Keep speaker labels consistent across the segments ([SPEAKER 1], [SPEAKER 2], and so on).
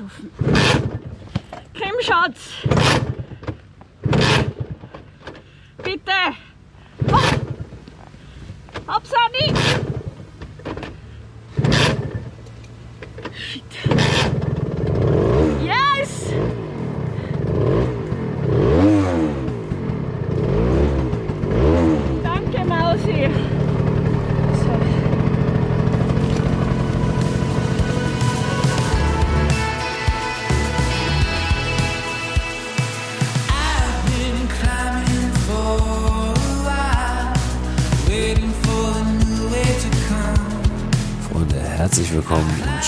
[SPEAKER 1] besoffen. Creme, Bitte! Hopp! Hopp, Sani! Shit.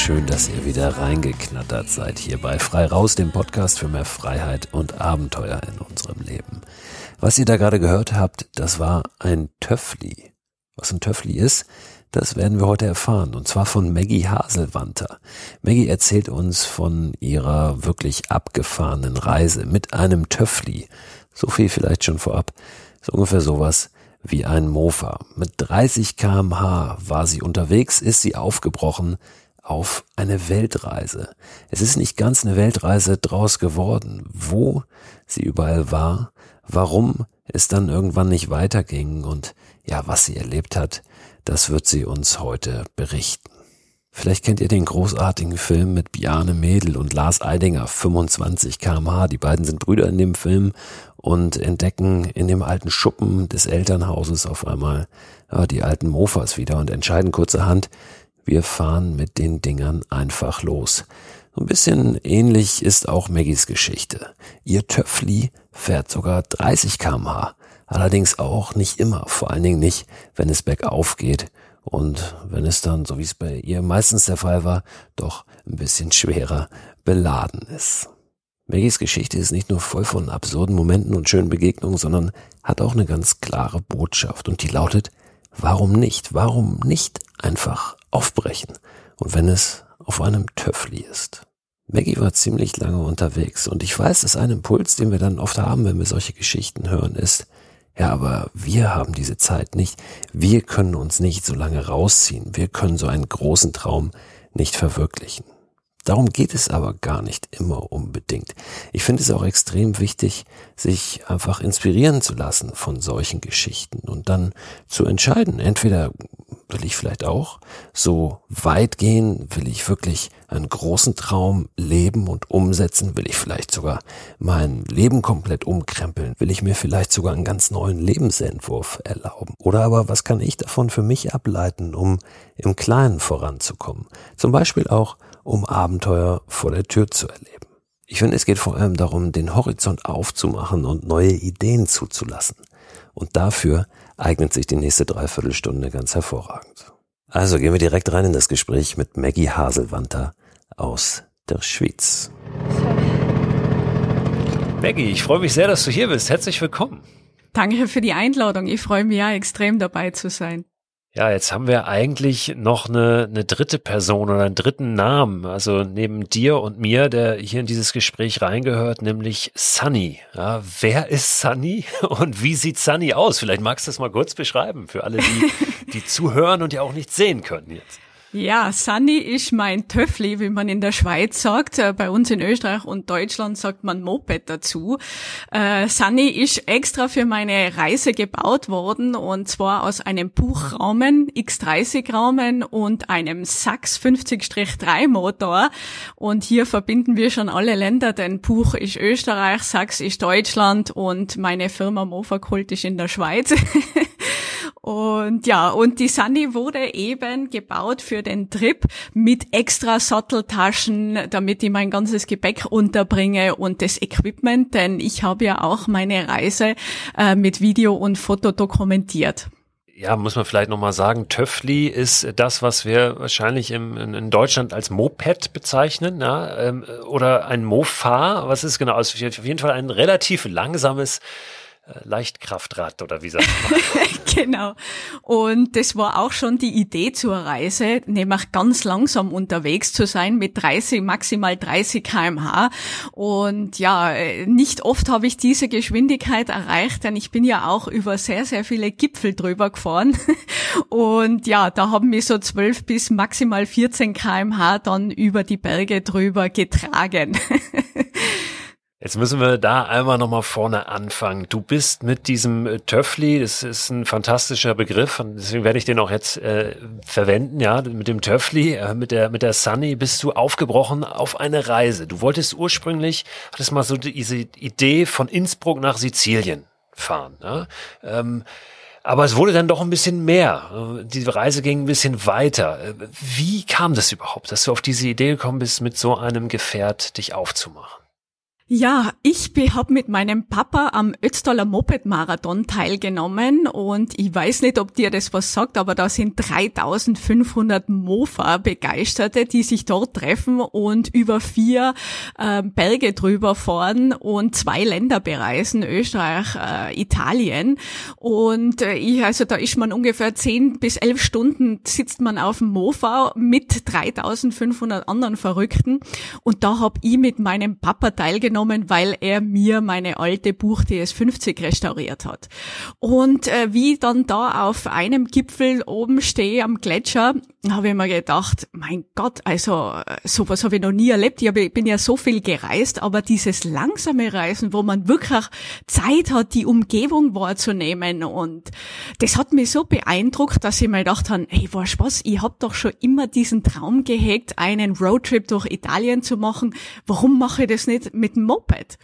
[SPEAKER 2] Schön, dass ihr wieder reingeknattert seid hier bei Frei Raus, dem Podcast für mehr Freiheit und Abenteuer in unserem Leben. Was ihr da gerade gehört habt, das war ein Töffli. Was ein Töffli ist, das werden wir heute erfahren, und zwar von Maggie Haselwanter. Maggie erzählt uns von ihrer wirklich abgefahrenen Reise mit einem Töffli. So viel vielleicht schon vorab. So ungefähr sowas wie ein Mofa. Mit 30 kmh war sie unterwegs, ist sie aufgebrochen auf eine Weltreise. Es ist nicht ganz eine Weltreise draus geworden. Wo sie überall war, warum es dann irgendwann nicht weiterging und ja, was sie erlebt hat, das wird sie uns heute berichten. Vielleicht kennt ihr den großartigen Film mit Bjarne Mädel und Lars Eidinger, 25 kmh. Die beiden sind Brüder in dem Film und entdecken in dem alten Schuppen des Elternhauses auf einmal ja, die alten Mofas wieder und entscheiden kurzerhand, wir fahren mit den Dingern einfach los. Ein bisschen ähnlich ist auch Maggies Geschichte. Ihr Töffli fährt sogar 30 kmh. Allerdings auch nicht immer, vor allen Dingen nicht, wenn es bergauf geht und wenn es dann, so wie es bei ihr meistens der Fall war, doch ein bisschen schwerer beladen ist. Maggies Geschichte ist nicht nur voll von absurden Momenten und schönen Begegnungen, sondern hat auch eine ganz klare Botschaft und die lautet, warum nicht? Warum nicht einfach aufbrechen? Und wenn es auf einem Töffli ist. Maggie war ziemlich lange unterwegs und ich weiß, dass ein Impuls, den wir dann oft haben, wenn wir solche Geschichten hören, ist, ja, aber wir haben diese Zeit nicht. Wir können uns nicht so lange rausziehen. Wir können so einen großen Traum nicht verwirklichen. Darum geht es aber gar nicht immer unbedingt. Ich finde es auch extrem wichtig, sich einfach inspirieren zu lassen von solchen Geschichten und dann zu entscheiden, entweder will ich vielleicht auch so weit gehen, will ich wirklich einen großen Traum leben und umsetzen, will ich vielleicht sogar mein Leben komplett umkrempeln, will ich mir vielleicht sogar einen ganz neuen Lebensentwurf erlauben. Oder aber was kann ich davon für mich ableiten, um im Kleinen voranzukommen? Zum Beispiel auch, um Abenteuer vor der Tür zu erleben. Ich finde, es geht vor allem darum, den Horizont aufzumachen und neue Ideen zuzulassen. Und dafür eignet sich die nächste Dreiviertelstunde ganz hervorragend. Also gehen wir direkt rein in das Gespräch mit Maggie Haselwanter aus der Schweiz. Maggie, ich freue mich sehr, dass du hier bist. Herzlich willkommen.
[SPEAKER 1] Danke für die Einladung. Ich freue mich ja extrem dabei zu sein.
[SPEAKER 2] Ja, jetzt haben wir eigentlich noch eine, eine dritte Person oder einen dritten Namen, also neben dir und mir, der hier in dieses Gespräch reingehört, nämlich Sunny. Ja, wer ist Sunny und wie sieht Sunny aus? Vielleicht magst du das mal kurz beschreiben für alle, die, die zuhören und ja auch nicht sehen können jetzt.
[SPEAKER 1] Ja, Sunny ist mein Töffli, wie man in der Schweiz sagt. Äh, Bei uns in Österreich und Deutschland sagt man Moped dazu. Äh, Sunny ist extra für meine Reise gebaut worden und zwar aus einem Buchrahmen, X30-Rahmen und einem Sachs 50-3 Motor. Und hier verbinden wir schon alle Länder, denn Buch ist Österreich, Sachs ist Deutschland und meine Firma Mofakult ist in der Schweiz. Und ja, und die Sunny wurde eben gebaut für den Trip mit extra Satteltaschen, damit ich mein ganzes Gepäck unterbringe und das Equipment, denn ich habe ja auch meine Reise äh, mit Video und Foto dokumentiert.
[SPEAKER 2] Ja, muss man vielleicht nochmal sagen, Töffli ist das, was wir wahrscheinlich im, in, Deutschland als Moped bezeichnen, ja, ähm, oder ein Mofa, was ist genau? Also auf jeden Fall ein relativ langsames Leichtkraftrad oder wie sagt man?
[SPEAKER 1] genau. Und das war auch schon die Idee zur Reise, nämlich ganz langsam unterwegs zu sein mit 30, maximal 30 kmh. Und ja, äh, nicht oft habe ich diese Geschwindigkeit erreicht, denn ich bin ja auch über sehr, sehr viele Gipfel drüber gefahren. Und ja, da haben mich so 12 bis maximal 14 kmh dann über die Berge drüber getragen.
[SPEAKER 2] Jetzt müssen wir da einmal nochmal vorne anfangen. Du bist mit diesem äh, Töffli, das ist ein fantastischer Begriff, und deswegen werde ich den auch jetzt äh, verwenden, ja, mit dem Töffli, äh, mit der, mit der Sunny bist du aufgebrochen auf eine Reise. Du wolltest ursprünglich, hattest mal so diese Idee von Innsbruck nach Sizilien fahren, ja? ähm, aber es wurde dann doch ein bisschen mehr. Äh, Die Reise ging ein bisschen weiter. Äh, Wie kam das überhaupt, dass du auf diese Idee gekommen bist, mit so einem Gefährt dich aufzumachen?
[SPEAKER 1] Ja, ich habe mit meinem Papa am Ötztaler Moped-Marathon teilgenommen und ich weiß nicht, ob dir das was sagt, aber da sind 3500 Mofa-Begeisterte, die sich dort treffen und über vier äh, Berge drüber fahren und zwei Länder bereisen, Österreich, äh, Italien. Und äh, ich, also da ist man ungefähr 10 bis 11 Stunden sitzt man auf dem Mofa mit 3500 anderen Verrückten und da habe ich mit meinem Papa teilgenommen genommen, weil er mir meine alte Buch DS50 restauriert hat. Und äh, wie dann da auf einem Gipfel oben stehe am Gletscher, habe ich mir gedacht, mein Gott, also äh, sowas habe ich noch nie erlebt. Ich, bin ja so viel gereist, aber dieses langsame Reisen, wo man wirklich Zeit hat, die Umgebung wahrzunehmen und das hat mich so beeindruckt, dass ich mir gedacht habe, hey, weißt was, ich habe doch schon immer diesen Traum gehegt, einen Roadtrip durch Italien zu machen. Warum mache ich das nicht mit Moped?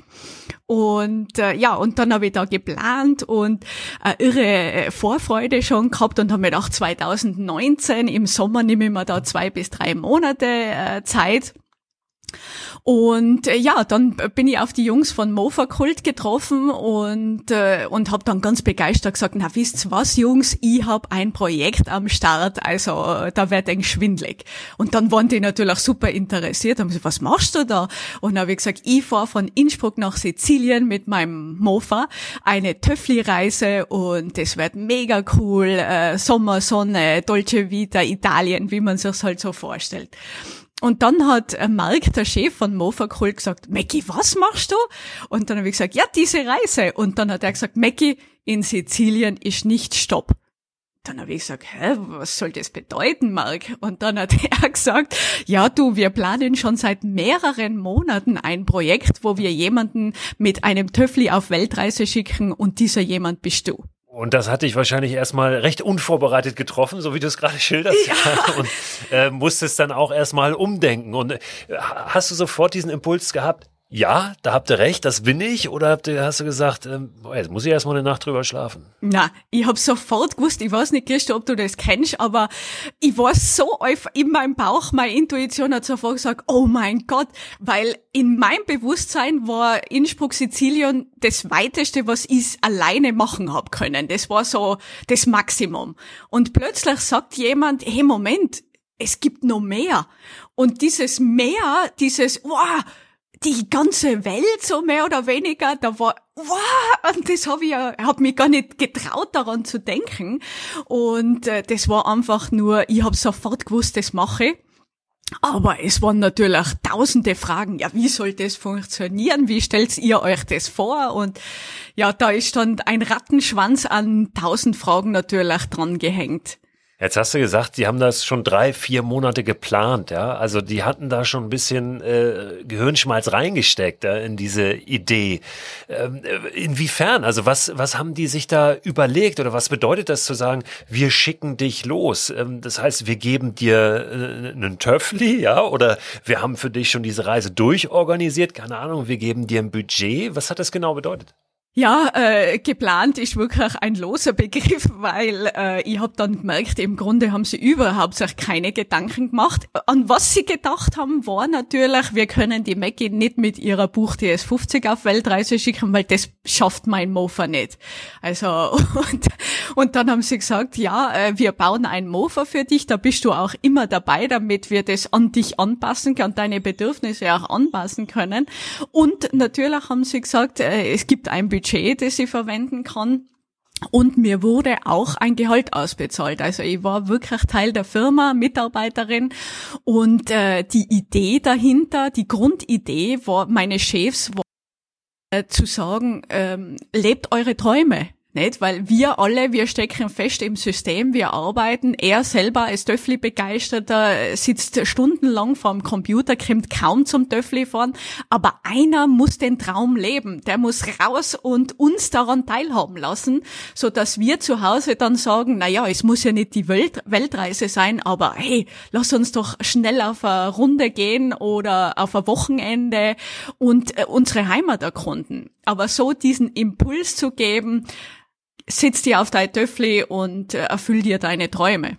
[SPEAKER 1] Und äh, ja, und dann habe ich da geplant und äh, irre äh, Vorfreude schon gehabt und habe mir gedacht, 2019 im Sommer nehme ich mir da zwei bis drei Monate äh, Zeit und äh, ja, dann bin ich auf die Jungs von Mofa Kult getroffen und äh, und habe dann ganz begeistert gesagt, na wisst was, Jungs, ich habe ein Projekt am Start, also äh, da wird eng schwindlig. Und dann waren die natürlich super interessiert, haben gesagt, was machst du da? Und dann habe ich gesagt, ich fahre von Innsbruck nach Sizilien mit meinem Mofa, eine Töffli-Reise und das wird mega cool, äh, Sommer, Sonne, Dolce Vita, Italien, wie man sich halt so vorstellt. Und dann hat äh, Mark, der Chef von Mofacool, gesagt, Mackie, was machst du? Und dann habe ich gesagt, ja, diese Reise. Und dann hat er gesagt, Mackie, in Sizilien ist nicht Stopp. Dann habe ich gesagt, hä, was soll das bedeuten, Mark? Und dann hat er gesagt, ja du, wir planen schon seit mehreren Monaten ein Projekt, wo wir jemanden mit einem Töffli auf Weltreise schicken und dieser jemand bist du.
[SPEAKER 2] Und das hatte ich wahrscheinlich erstmal recht unvorbereitet getroffen, so wie du es gerade schilderst. Ja. Und äh, musstest dann auch erstmal umdenken. Und äh, hast du sofort diesen Impuls gehabt? Ja, da habt ihr recht, das bin ich. Oder habt ihr, hast du gesagt, ähm, boah, jetzt muss ich erstmal eine Nacht drüber schlafen?
[SPEAKER 1] Na, ich hab sofort gewusst, ich weiß nicht, Christo, ob du das kennst, aber ich war so in meinem Bauch, meine Intuition hat sofort gesagt, oh mein Gott, weil in meinem Bewusstsein war Innsbruck, Sizilien das weiteste, was ich alleine machen hab können. Das war so das Maximum. Und plötzlich sagt jemand, hey Moment, es gibt noch mehr. Und dieses mehr, dieses, wow, die ganze Welt so mehr oder weniger, da war, wow, und das habe ich ja, hab mich gar nicht getraut daran zu denken. Und äh, das war einfach nur, ich habe sofort gewusst, das mache. Aber es waren natürlich tausende Fragen. Ja, wie soll das funktionieren? Wie stellt ihr euch das vor? Und ja, da ist dann ein Rattenschwanz an tausend Fragen natürlich dran gehängt.
[SPEAKER 2] Jetzt hast du gesagt, die haben das schon drei, vier Monate geplant, ja. Also die hatten da schon ein bisschen äh, Gehirnschmalz reingesteckt ja, in diese Idee. Ähm, äh, inwiefern? Also was, was haben die sich da überlegt oder was bedeutet das zu sagen, wir schicken dich los? Ähm, das heißt, wir geben dir äh, einen Töffli, ja, oder wir haben für dich schon diese Reise durchorganisiert, keine Ahnung, wir geben dir ein Budget. Was hat das genau bedeutet?
[SPEAKER 1] Ja, äh, geplant ist wirklich ein loser Begriff, weil äh, ich habe dann gemerkt, im Grunde haben sie überhaupt sich keine Gedanken gemacht. An was sie gedacht haben, war natürlich, wir können die Mackie nicht mit ihrer Buch DS50 auf Weltreise schicken, weil das schafft mein Mofa nicht. Also und, und dann haben sie gesagt, ja, äh, wir bauen ein Mofa für dich, da bist du auch immer dabei, damit wir das an dich anpassen können, deine Bedürfnisse auch anpassen können. Und natürlich haben sie gesagt, äh, es gibt ein Budget Budget, das ich verwenden kann. Und mir wurde auch ein Gehalt ausbezahlt. Also ich war wirklich Teil der Firma, Mitarbeiterin. Und äh, die Idee dahinter, die Grundidee war, meine Chefs war äh, zu sagen, ähm, lebt eure Träume. Nicht? Weil wir alle, wir stecken fest im System, wir arbeiten. Er selber als Töffli-Begeisterter sitzt stundenlang vorm Computer, kommt kaum zum Töffli fahren. Aber einer muss den Traum leben. Der muss raus und uns daran teilhaben lassen, so dass wir zu Hause dann sagen, na ja, es muss ja nicht die Welt Weltreise sein, aber hey, lass uns doch schnell auf eine Runde gehen oder auf ein Wochenende und äh, unsere Heimat erkunden. Aber so diesen Impuls zu geben, sitz dir auf dein Töffli und äh, erfüll dir deine Träume.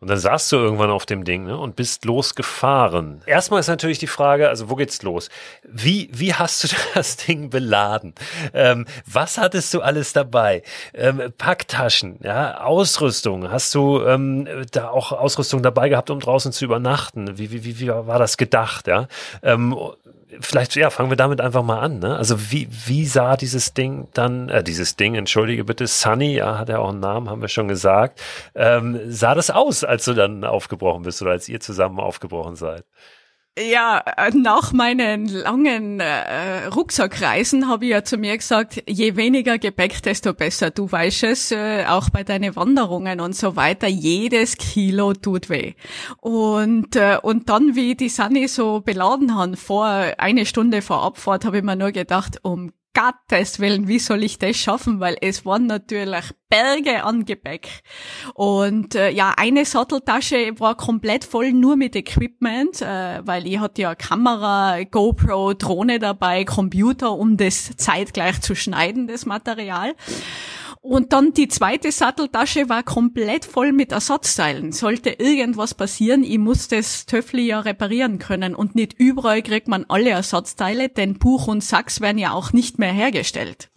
[SPEAKER 2] Und dann saßt du irgendwann auf dem Ding ne, und bist losgefahren. Erstmal ist natürlich die Frage, also wo geht's los? Wie, wie hast du das Ding beladen? Ähm, was hattest du alles dabei? Ähm, Packtaschen, ja, Ausrüstung. Hast du ähm, da auch Ausrüstung dabei gehabt, um draußen zu übernachten? Wie, wie, wie, wie war das gedacht? Ja, ähm, vielleicht ja, fangen wir damit einfach mal an. Ne? Also wie, wie sah dieses Ding dann, äh, dieses Ding, entschuldige bitte, Sunny, ja, hat ja auch einen Namen, haben wir schon gesagt, ähm, sah das aus, als du dann aufgebrochen bist oder als ihr zusammen aufgebrochen seid?
[SPEAKER 1] Ja, äh, nach meinen langen äh, Rucksackreisen habe ich ja zu mir gesagt, je weniger Gepäck, desto besser. Du weißt es, äh, auch bei deinen Wanderungen und so weiter, jedes Kilo tut weh. Und, äh, und dann, wie die Sunny so beladen haben, vor eine Stunde vor Abfahrt, habe ich mir nur gedacht, um Gottes Willen, wie soll ich das schaffen? Weil es waren natürlich Berge an Gepäck. Und äh, ja, eine Satteltasche war komplett voll nur mit Equipment, äh, weil ich hatte ja Kamera, GoPro, Drohne dabei, Computer, um das zeitgleich zu schneiden, das Material. Und dann die zweite Satteltasche war komplett voll mit Ersatzteilen. Sollte irgendwas passieren, ich muss das Töffli ja reparieren können. Und nicht überall kriegt man alle Ersatzteile, denn Buch und Sachs werden ja auch nicht mehr hergestellt.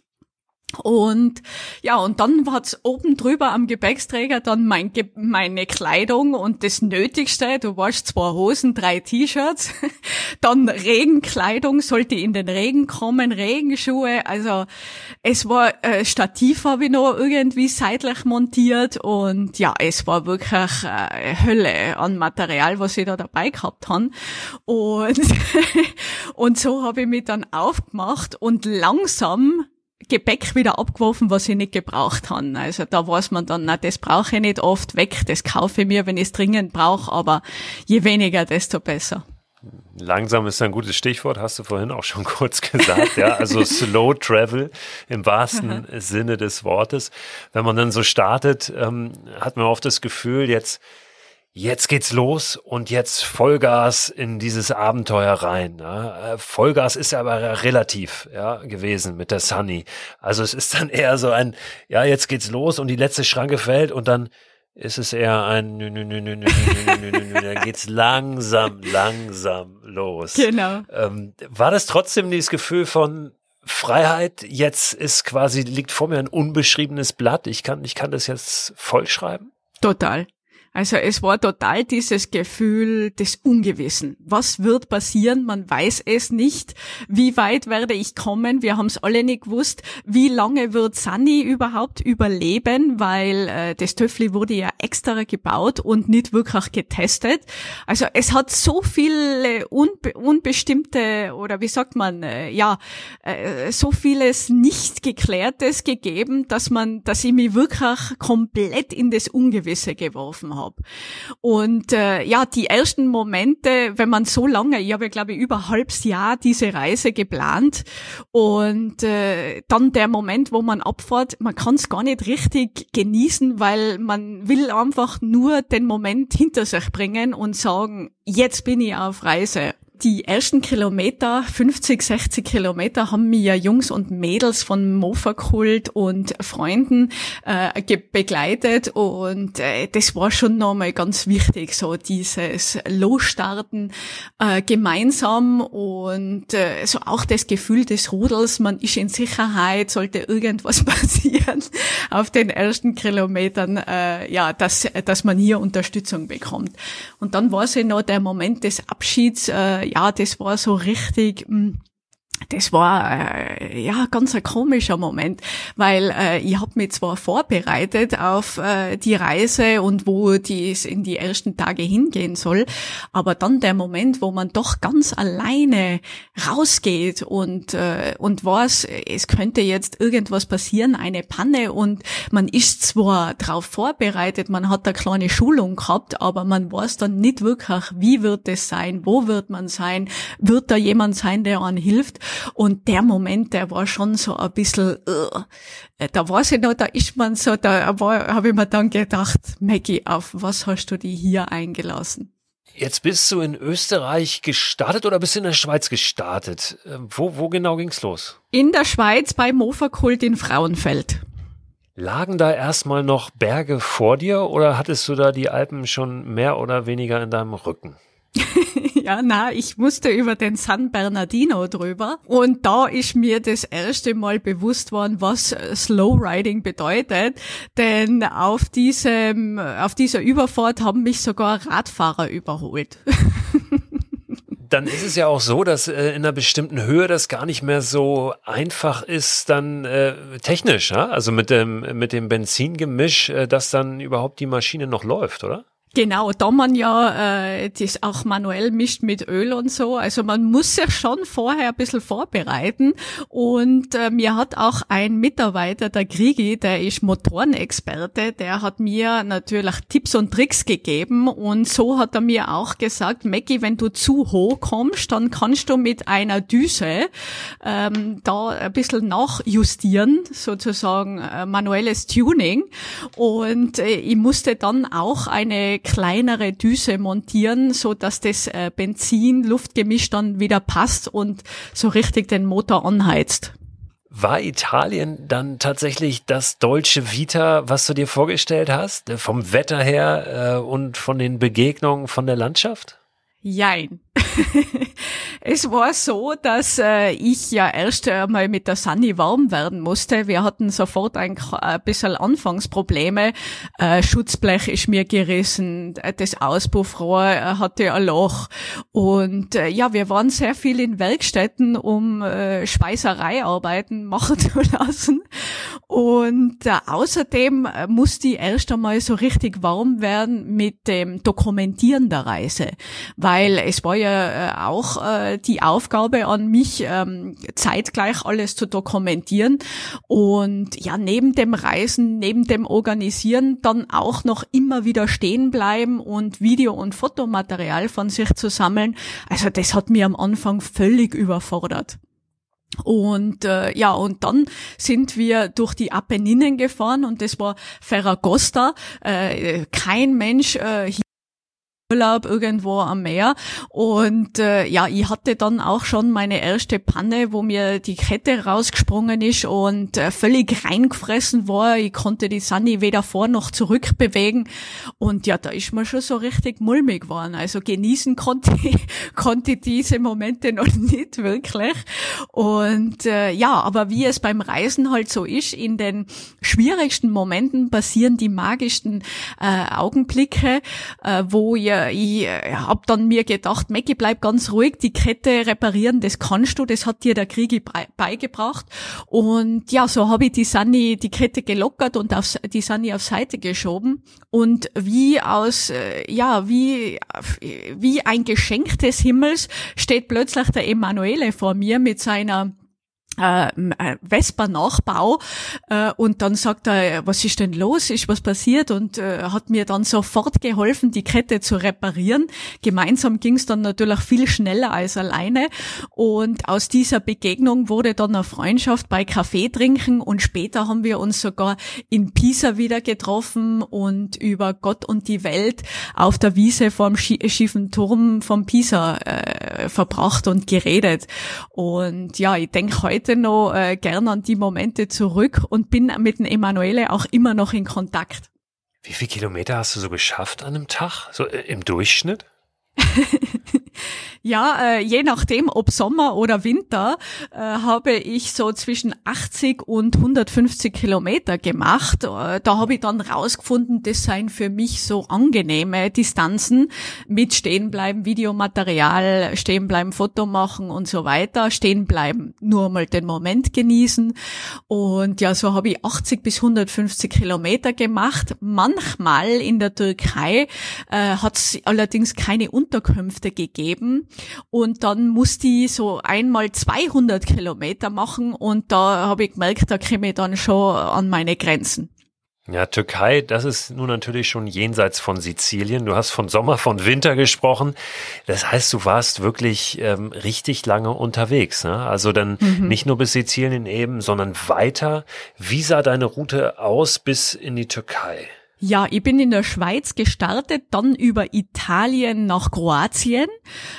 [SPEAKER 1] Und ja, und dann hat's oben drüber am Gepäcksträger dann mein Ge meine Kleidung und das Nötigste. Du warst zwei Hosen, drei T-Shirts, dann Regenkleidung sollte in den Regen kommen, Regenschuhe. Also es war äh, Stativ habe ich noch irgendwie seitlich montiert und ja, es war wirklich äh, Hölle an Material, was ich da dabei gehabt habe. Und und so habe ich mich dann aufgemacht und langsam Gepäck wieder abgeworfen, was ich nicht gebraucht habe. Also da weiß man dann, na, das brauche ich nicht oft weg, das kaufe ich mir, wenn ich es dringend brauche, aber je weniger, desto besser.
[SPEAKER 2] Langsam ist ein gutes Stichwort, hast du vorhin auch schon kurz gesagt, ja. Also Slow Travel im wahrsten Sinne des Wortes. Wenn man dann so startet, ähm, hat man oft das Gefühl, jetzt jetzt geht's los und jetzt Vollgas in dieses Abenteuer rein. Ja. Äh, Vollgas ist aber relativ ja, gewesen mit der Sunny. Also es ist dann eher so ein, ja, jetzt geht's los und die letzte Schranke fällt und dann ist es eher ein, nü, nü, nü, nü, nü, nü, nü, nü, nü, dann geht's langsam, langsam los.
[SPEAKER 1] Genau.
[SPEAKER 2] Ähm, war das trotzdem dieses Gefühl von Freiheit? Jetzt ist quasi, liegt vor mir ein unbeschriebenes Blatt. Ich kann, ich kann das jetzt vollschreiben?
[SPEAKER 1] Total. Also es war total dieses Gefühl des Ungewissen. Was wird passieren? Man weiß es nicht. Wie weit werde ich kommen? Wir haben es alle nicht gewusst. Wie lange wird Sunny überhaupt überleben? Weil äh, das Töffli wurde ja extra gebaut und nicht wirklich getestet. Also es hat so viele unbe unbestimmte oder wie sagt man, äh, ja, äh, so vieles nicht geklärtes gegeben, dass man, dass ich mich wirklich komplett in das Ungewisse geworfen habe habe. Und äh, ja, die ersten Momente, wenn man so lange, ich habe ja glaube ich über ein halbes Jahr diese Reise geplant und äh, dann der Moment, wo man abfährt, man kann es gar nicht richtig genießen, weil man will einfach nur den Moment hinter sich bringen und sagen, jetzt bin ich auf Reise die ersten Kilometer, 50, 60 Kilometer, haben mir Jungs und Mädels von Mofa-Kult und Freunden äh, begleitet und äh, das war schon nochmal ganz wichtig, so dieses Losstarten äh, gemeinsam und äh, so auch das Gefühl des Rudels, man ist in Sicherheit, sollte irgendwas passieren auf den ersten Kilometern, äh, ja, dass, dass man hier Unterstützung bekommt. Und dann war es ja noch der Moment des Abschieds, äh, ja, das war so richtig, mh, hm, das war äh, ja ganz ein komischer Moment, weil äh, ich habe mich zwar vorbereitet auf äh, die Reise und wo dies in die ersten Tage hingehen soll, aber dann der Moment, wo man doch ganz alleine rausgeht und äh, und weiß, es könnte jetzt irgendwas passieren, eine Panne und man ist zwar darauf vorbereitet, man hat eine kleine Schulung gehabt, aber man weiß dann nicht wirklich, wie wird es sein, wo wird man sein, wird da jemand sein, der einen hilft und der Moment, der war schon so ein bisschen, uh, da weiß ich noch, da ist man so, da habe ich mir dann gedacht, Maggie, auf was hast du die hier eingelassen?
[SPEAKER 2] Jetzt bist du in Österreich gestartet oder bist du in der Schweiz gestartet? Äh, Wo, wo genau ging's los?
[SPEAKER 1] In der Schweiz bei Moferkult in Frauenfeld.
[SPEAKER 2] Lagen da erstmal noch Berge vor dir oder hattest du da die Alpen schon mehr oder weniger in deinem Rücken?
[SPEAKER 1] Ja, na, ich musste über den San Bernardino drüber und da ist mir das erste Mal bewusst worden, was äh, Slow Riding bedeutet, denn auf diesem, auf dieser Überfahrt haben mich sogar Radfahrer überholt.
[SPEAKER 2] Dann ist es ja auch so, dass äh, in einer bestimmten Höhe das gar nicht mehr so einfach ist, dann äh, technisch, ja? also mit dem, mit dem Benzingemisch, äh, dass dann überhaupt die Maschine noch läuft, oder?
[SPEAKER 1] Genau, da man ja äh, das auch manuell mischt mit Öl und so. Also man muss sich schon vorher ein bisschen vorbereiten. Und äh, mir hat auch ein Mitarbeiter, der Grigi, der ist Motorenexperte, der hat mir natürlich Tipps und Tricks gegeben. Und so hat er mir auch gesagt, Mackie, wenn du zu hoch kommst, dann kannst du mit einer Düse ähm, da ein bisschen nachjustieren, sozusagen äh, manuelles Tuning. Und äh, ich musste dann auch eine kleinere Düse montieren, so dass das äh, Benzin-Luftgemisch dann wieder passt und so richtig den Motor anheizt.
[SPEAKER 2] War Italien dann tatsächlich das deutsche Vita, was du dir vorgestellt hast? Äh, Vom Wetter her äh, und von den Begegnungen, von der Landschaft?
[SPEAKER 1] Jein. es war so, dass äh, ich ja erst einmal mit der Sunny warm werden musste. Wir hatten sofort ein, ein bisschen Anfangsprobleme. Äh, Schutzblech ist mir gerissen, das Auspuffrohr äh, hatte ein Loch. Und äh, ja, wir waren sehr viel in Werkstätten, um äh, Schweißereiarbeiten machen zu lassen. Und äh, außerdem äh, musste ich erst einmal so richtig warm werden mit dem Dokumentieren der Reise, weil es war ja äh, auch äh, die Aufgabe an mich, ähm, zeitgleich alles zu dokumentieren und ja, neben dem Reisen, neben dem Organisieren dann auch noch immer wieder stehen bleiben und Video- und Fotomaterial von sich zu sammeln. Also das hat mir am Anfang völlig überfordert. Und äh, ja, und dann sind wir durch die Apenninen gefahren und das war Ferragosta. Äh, kein Mensch äh, Urlaub irgendwo am Meer und äh, ja, ich hatte dann auch schon meine erste Panne, wo mir die Kette rausgesprungen ist und äh, völlig reingefressen war. Ich konnte die Sunny weder vor noch zurück bewegen und ja, da ist mir schon so richtig mulmig geworden. Also genießen konnte konnte diese Momente noch nicht wirklich und äh, ja, aber wie es beim Reisen halt so ist, in den schwierigsten Momenten passieren die magischsten äh, Augenblicke, äh, wo ihr ich äh, hab dann mir gedacht, Mackie, bleib ganz ruhig, die Kette reparieren, das kannst du, das hat dir der Kriegi bei- beigebracht. Und ja, so habe ich die Sunny, die Kette gelockert und auf, die Sunny auf Seite geschoben. Und wie aus, äh, ja, wie, wie ein Geschenk des Himmels steht plötzlich der Emanuele vor mir mit seiner äh, äh, Vespa-Nachbau äh, und dann sagt er, was ist denn los, ist was passiert? Und äh, hat mir dann sofort geholfen, die Kette zu reparieren. Gemeinsam ging es dann natürlich viel schneller als alleine. Und aus dieser Begegnung wurde dann eine Freundschaft bei Kaffee trinken. Und später haben wir uns sogar in Pisa wieder getroffen und über Gott und die Welt auf der Wiese Schi- schiefen Turm von Pisa äh, verbracht und geredet. Und ja, ich denke heute noch äh, gern an die Momente zurück und bin mit dem Emanuele auch immer noch in Kontakt.
[SPEAKER 2] Wie viele Kilometer hast du so geschafft an einem Tag? So äh, im Durchschnitt?
[SPEAKER 1] Ja, äh, je nachdem, ob Sommer oder Winter, äh, habe ich so zwischen 80 und 150 Kilometer gemacht. Äh, da habe ich dann rausgefunden, das seien für mich so angenehme Distanzen mit Stehenbleiben, Videomaterial, Stehenbleiben, Foto machen und so weiter. Stehenbleiben, nur mal den Moment genießen. Und ja, so habe ich 80 bis 150 Kilometer gemacht. Manchmal in der Türkei äh, hat es allerdings keine Unterkünfte gegeben. Und dann musste ich so einmal 200 Kilometer machen und da habe ich gemerkt, da komme ich dann schon an meine Grenzen.
[SPEAKER 2] Ja, Türkei, das ist nun natürlich schon jenseits von Sizilien. Du hast von Sommer, von Winter gesprochen. Das heißt, du warst wirklich ähm, richtig lange unterwegs. Ne? Also dann mhm. nicht nur bis Sizilien eben, sondern weiter. Wie sah deine Route aus bis in die Türkei?
[SPEAKER 1] Ja, ich bin in der Schweiz gestartet, dann über Italien nach Kroatien,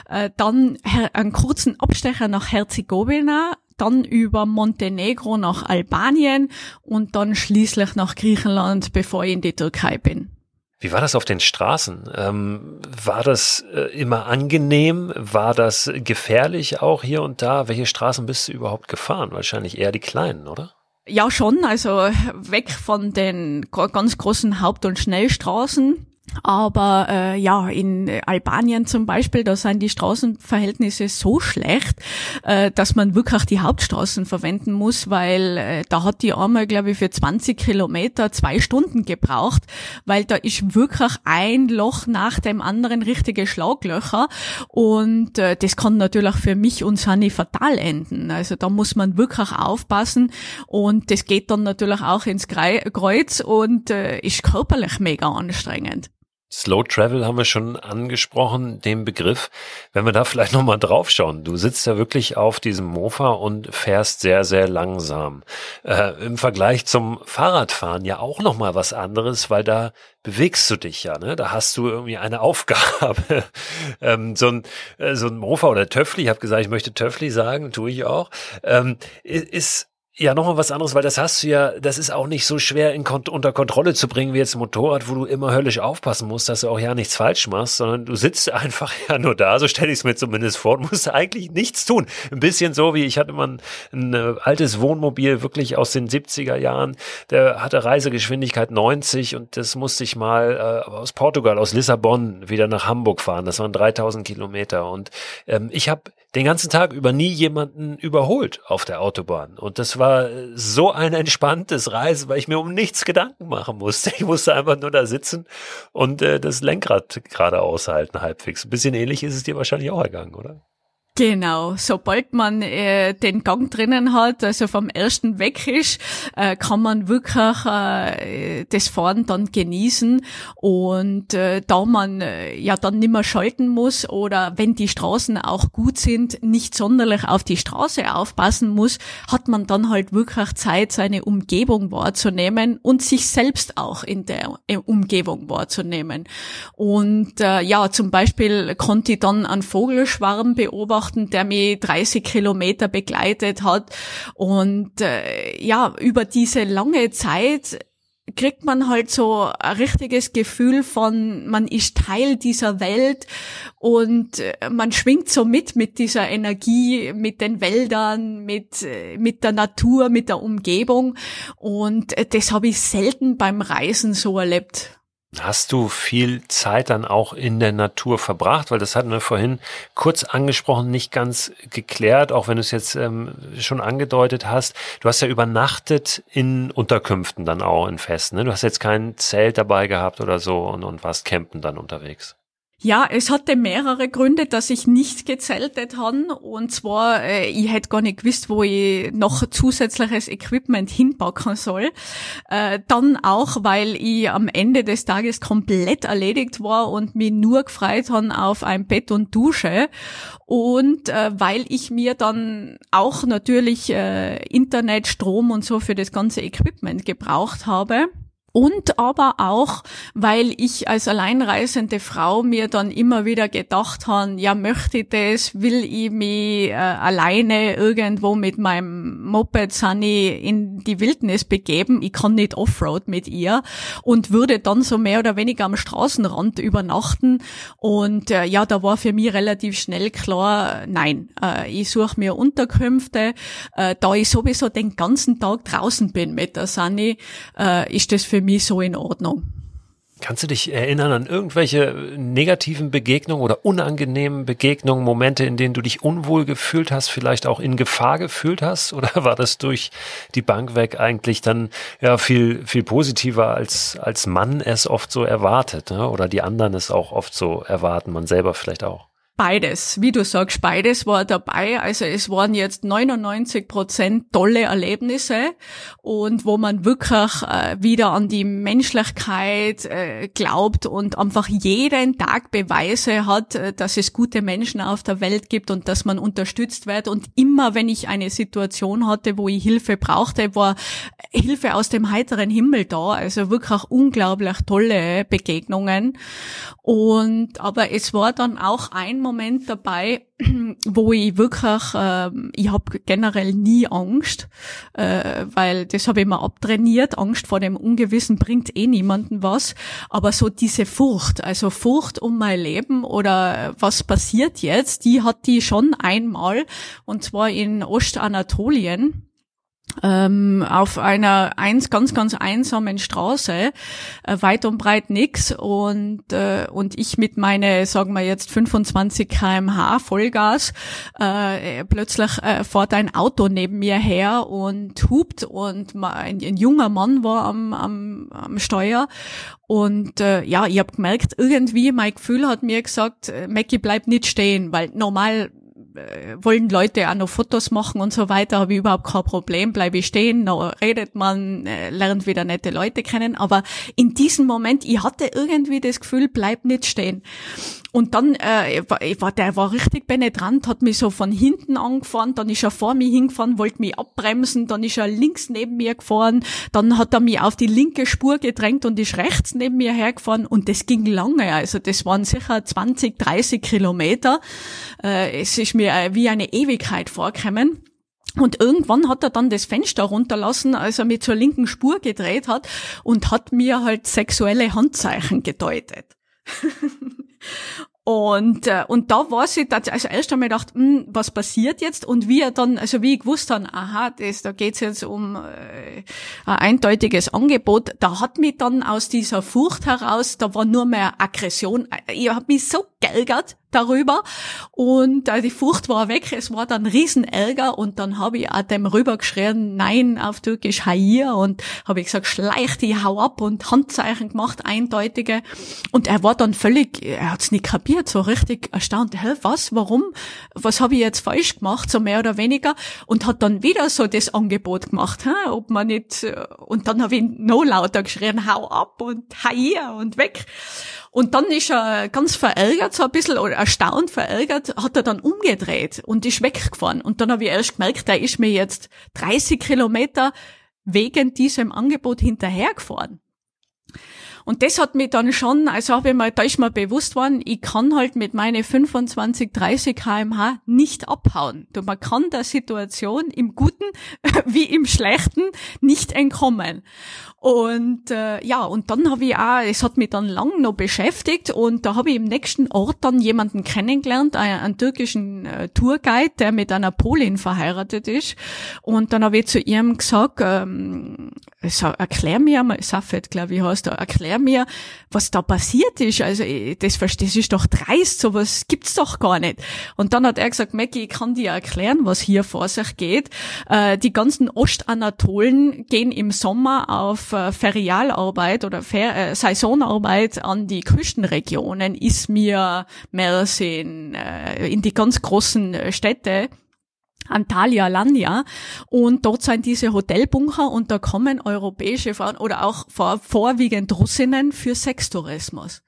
[SPEAKER 1] äh, dann einen kurzen Abstecher nach Herzegowina, dann über Montenegro nach Albanien und dann schließlich nach Griechenland, bevor ich in die Türkei bin.
[SPEAKER 2] Wie war das auf den Straßen? Ähm, war das äh, immer angenehm? War das gefährlich auch hier und da? Welche Straßen bist du überhaupt gefahren? Wahrscheinlich eher die kleinen, oder?
[SPEAKER 1] Ja, schon. Also weg von den ganz großen Haupt- und Schnellstraßen aber äh, ja, in Albanien zum Beispiel, da sind die Straßenverhältnisse so schlecht, äh, dass man wirklich die Hauptstraßen verwenden muss, weil äh, da hat die einmal, glaube ich, für 20 Kilometer zwei Stunden gebraucht, weil da ist wirklich ein Loch nach dem anderen richtige Schlaglöcher und äh, das kann natürlich für mich und Sani fatal enden. Also da muss man wirklich aufpassen und das geht dann natürlich auch ins Kreuz und äh, ist körperlich mega anstrengend.
[SPEAKER 2] Slow Travel haben wir schon angesprochen, den Begriff. Wenn wir da vielleicht nochmal draufschauen. Du sitzt ja wirklich auf diesem Mofa und fährst sehr, sehr langsam. Äh, Im Vergleich zum Fahrradfahren ja auch nochmal was anderes, weil da bewegst du dich ja, ne? Da hast du irgendwie eine Aufgabe. ähm, so, ein, äh, so ein Mofa oder Töffli, ich habe gesagt, ich möchte Töffli sagen, tue ich auch, ähm, ist ja, nochmal was anderes, weil das hast du ja, das ist auch nicht so schwer in, unter Kontrolle zu bringen wie jetzt ein Motorrad, wo du immer höllisch aufpassen musst, dass du auch ja nichts falsch machst, sondern du sitzt einfach ja nur da, so stelle ich es mir zumindest vor, und musst eigentlich nichts tun. Ein bisschen so wie, ich hatte mal ein, ein äh, altes Wohnmobil, wirklich aus den 70er Jahren, der hatte Reisegeschwindigkeit 90 und das musste ich mal äh, aus Portugal, aus Lissabon wieder nach Hamburg fahren. Das waren 3000 Kilometer und ähm, ich habe den ganzen Tag über nie jemanden überholt auf der Autobahn. Und das war so ein entspanntes Reisen, weil ich mir um nichts Gedanken machen musste. Ich musste einfach nur da sitzen und äh, das Lenkrad gerade aushalten halbwegs. Ein bisschen ähnlich ist es dir wahrscheinlich auch ergangen, oder?
[SPEAKER 1] Genau, sobald man äh, den Gang drinnen hat, also vom ersten weg ist, äh, kann man wirklich äh, das Fahren dann genießen. Und äh, da man äh, ja dann nicht mehr schalten muss oder wenn die Straßen auch gut sind, nicht sonderlich auf die Straße aufpassen muss, hat man dann halt wirklich Zeit, seine Umgebung wahrzunehmen und sich selbst auch in der äh, Umgebung wahrzunehmen. Und äh, ja, zum Beispiel konnte ich dann einen Vogelschwarm beobachten, beobachten, der mich 30 Kilometer begleitet hat. Und äh, ja, über diese lange Zeit kriegt man halt so ein richtiges Gefühl von, man ist Teil dieser Welt und äh, man schwingt so mit mit dieser Energie, mit den Wäldern, mit, äh, mit der Natur, mit der Umgebung und äh, das habe ich selten beim Reisen so erlebt.
[SPEAKER 2] Hast du viel Zeit dann auch in der Natur verbracht? Weil das hatten wir vorhin kurz angesprochen, nicht ganz geklärt, auch wenn du es jetzt ähm, schon angedeutet hast. Du hast ja übernachtet in Unterkünften dann auch in Festen. Ne? Du hast jetzt kein Zelt dabei gehabt oder so und, und warst campen dann unterwegs.
[SPEAKER 1] Ja, es hatte mehrere Gründe, dass ich nicht gezeltet habe. Und zwar, äh, ich hätte gar nicht gewusst, wo ich noch zusätzliches Equipment hinpacken soll. Äh, dann auch, weil ich am Ende des Tages komplett erledigt war und mich nur gefreut habe auf ein Bett und Dusche. Und äh, weil ich mir dann auch natürlich äh, Internet, Strom und so für das ganze Equipment gebraucht habe. Und aber auch, weil ich als alleinreisende Frau mir dann immer wieder gedacht habe, ja, möchte ich das, will ich mich äh, alleine irgendwo mit meinem Moped Sunny in die Wildnis begeben. Ich kann nicht Offroad mit ihr und würde dann so mehr oder weniger am Straßenrand übernachten. Und äh, ja, da war für mich relativ schnell klar, nein, äh, ich suche mir Unterkünfte. Äh, da ich sowieso den ganzen Tag draußen bin mit der Sunny, äh, ist das für mich so in Ordnung.
[SPEAKER 2] Kannst du dich erinnern an irgendwelche negativen Begegnungen oder unangenehmen Begegnungen, Momente, in denen du dich unwohl gefühlt hast, vielleicht auch in Gefahr gefühlt hast? Oder war das durch die Bank weg eigentlich dann ja viel, viel positiver, als, als man es oft so erwartet? Ne? Oder die anderen es auch oft so erwarten, man selber vielleicht auch?
[SPEAKER 1] Beides, wie du sagst, beides war dabei. Also es waren jetzt 99 Prozent tolle Erlebnisse und wo man wirklich äh, wieder an die Menschlichkeit äh, glaubt und einfach jeden Tag Beweise hat, äh, dass es gute Menschen auf der Welt gibt und dass man unterstützt wird. Und immer, wenn ich eine Situation hatte, wo ich Hilfe brauchte, war Hilfe aus dem heiteren Himmel da. Also wirklich unglaublich tolle Begegnungen. Und aber es war dann auch ein Moment dabei, wo ich wirklich, äh, ich habe generell nie Angst, äh, weil das habe ich mir abtrainiert. Angst vor dem Ungewissen bringt eh niemanden was. Aber so diese Furcht, also Furcht um mein Leben oder was passiert jetzt, die hat die schon einmal und zwar in Ostanatolien ähm, auf einer eins ganz ganz einsamen Straße äh, weit und breit nix. Und äh, und ich mit meine sagen wir jetzt 25 kmh Vollgas äh, plötzlich äh, fährt ein Auto neben mir her und hupt. Und ein, ein junger Mann war am, am, am Steuer. Und äh, ja ich habe gemerkt irgendwie mein Gefühl hat mir gesagt äh, Mackie bleib nicht stehen weil normal wollen Leute auch noch Fotos machen und so weiter, habe ich überhaupt kein Problem, bleibe ich stehen, noch redet man, äh, lernt wieder nette Leute kennen, aber in diesem Moment, ich hatte irgendwie das Gefühl, bleib nicht stehen. Und dann, äh, war, war, der war richtig penetrant, hat mich so von hinten angefahren, dann ist er vor mir hingefahren, wollte mich abbremsen, dann ist er links neben mir gefahren, dann hat er mich auf die linke Spur gedrängt und ist rechts neben mir hergefahren und das ging lange, also das waren sicher 20, 30 Kilometer. Äh, es ist mir äh, wie eine Ewigkeit vorgekommen. Und irgendwann hat er dann das Fenster runterlassen, als er mich zur linken Spur gedreht hat und hat mir halt sexuelle Handzeichen gedeutet. Und, äh, und da war sie, also erst einmal gedacht, hm, was passiert jetzt? Und wie er dann, also wie ich gewusst habe, aha, das, da geht's jetzt um äh, ein eindeutiges Angebot, da hat mich dann aus dieser Furcht heraus, da war nur mehr Aggression. Ich habe mich so geärgert darüber. Und äh, die Furcht war weg, es war dann Riesenärger. Und dann habe ich auch dem rübergeschrien, nein, auf Türkisch Hayir und habe ich gesagt, schleich die, hau ab. Und Handzeichen gemacht, eindeutige. Und er war dann völlig, er hat's nicht kapiert, so richtig erstaunt, hä, was, warum, was habe ich jetzt falsch gemacht, so mehr oder weniger. Und hat dann wieder so das Angebot gemacht, hä, ob man nicht, und dann habe ich no lauter geschrien, hau ab und Hayir und weg. Und dann ist er ganz verärgert, so ein bisschen, oder erstaunt verärgert, hat er dann umgedreht und ist weggefahren. Und dann habe ich erst gemerkt, er ist mir jetzt 30 Kilometer wegen diesem Angebot hinterhergefahren. Und das hat mich dann schon, also habe ich mal, da ist mir bewusst worden, ich kann halt mit meine 25, 30 kmh nicht abhauen. Du, man kann der Situation im Guten wie im Schlechten nicht entkommen. Und äh, ja, und dann habe ich auch, es hat mich dann lang noch beschäftigt und da habe ich im nächsten Ort dann jemanden kennengelernt, einen, einen türkischen äh, Tourguide, der mit einer Polin verheiratet ist. Und dann habe ich zu ihm gesagt, ähm, so, erklär mir mal, Safet, glaube ich, heißt da, erklär mir, was da passiert ist. Also das, das ist doch dreist, sowas gibt's doch gar nicht. Und dann hat er gesagt, Mackie, ich kann dir erklären, was hier vor sich geht. Äh, die ganzen Ostanatolen gehen im Sommer auf äh, Ferialarbeit oder Fer äh, Saisonarbeit an die Küstenregionen, Izmir, Mersin, äh, in die ganz großen äh, Städte Antalya Landia und dort sind diese Hotelbunker und da kommen europäische Frauen oder auch vor, vorwiegend Russinnen für Sextourismus.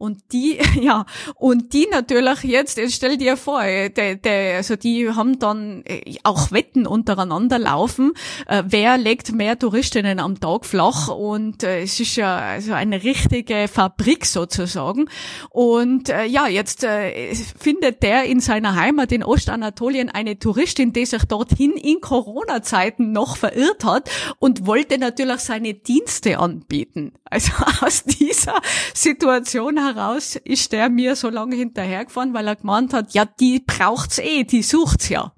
[SPEAKER 1] Und die, ja, und die natürlich jetzt, jetzt stell dir vor, äh, de, de, also die haben dann äh, auch Wetten untereinander laufen, äh, wer legt mehr Touristinnen am Tag flach und äh, es ist ja also eine richtige Fabrik sozusagen. Und äh, ja, jetzt äh, findet der in seiner Heimat in Ostanatolien eine Touristin, die sich dorthin in Corona-Zeiten noch verirrt hat und wollte natürlich seine Dienste anbieten. Also aus dieser Situation heraus ist der mir so lange hinterhergefahren, weil er gemeint hat, ja, die braucht's eh, die sucht's ja.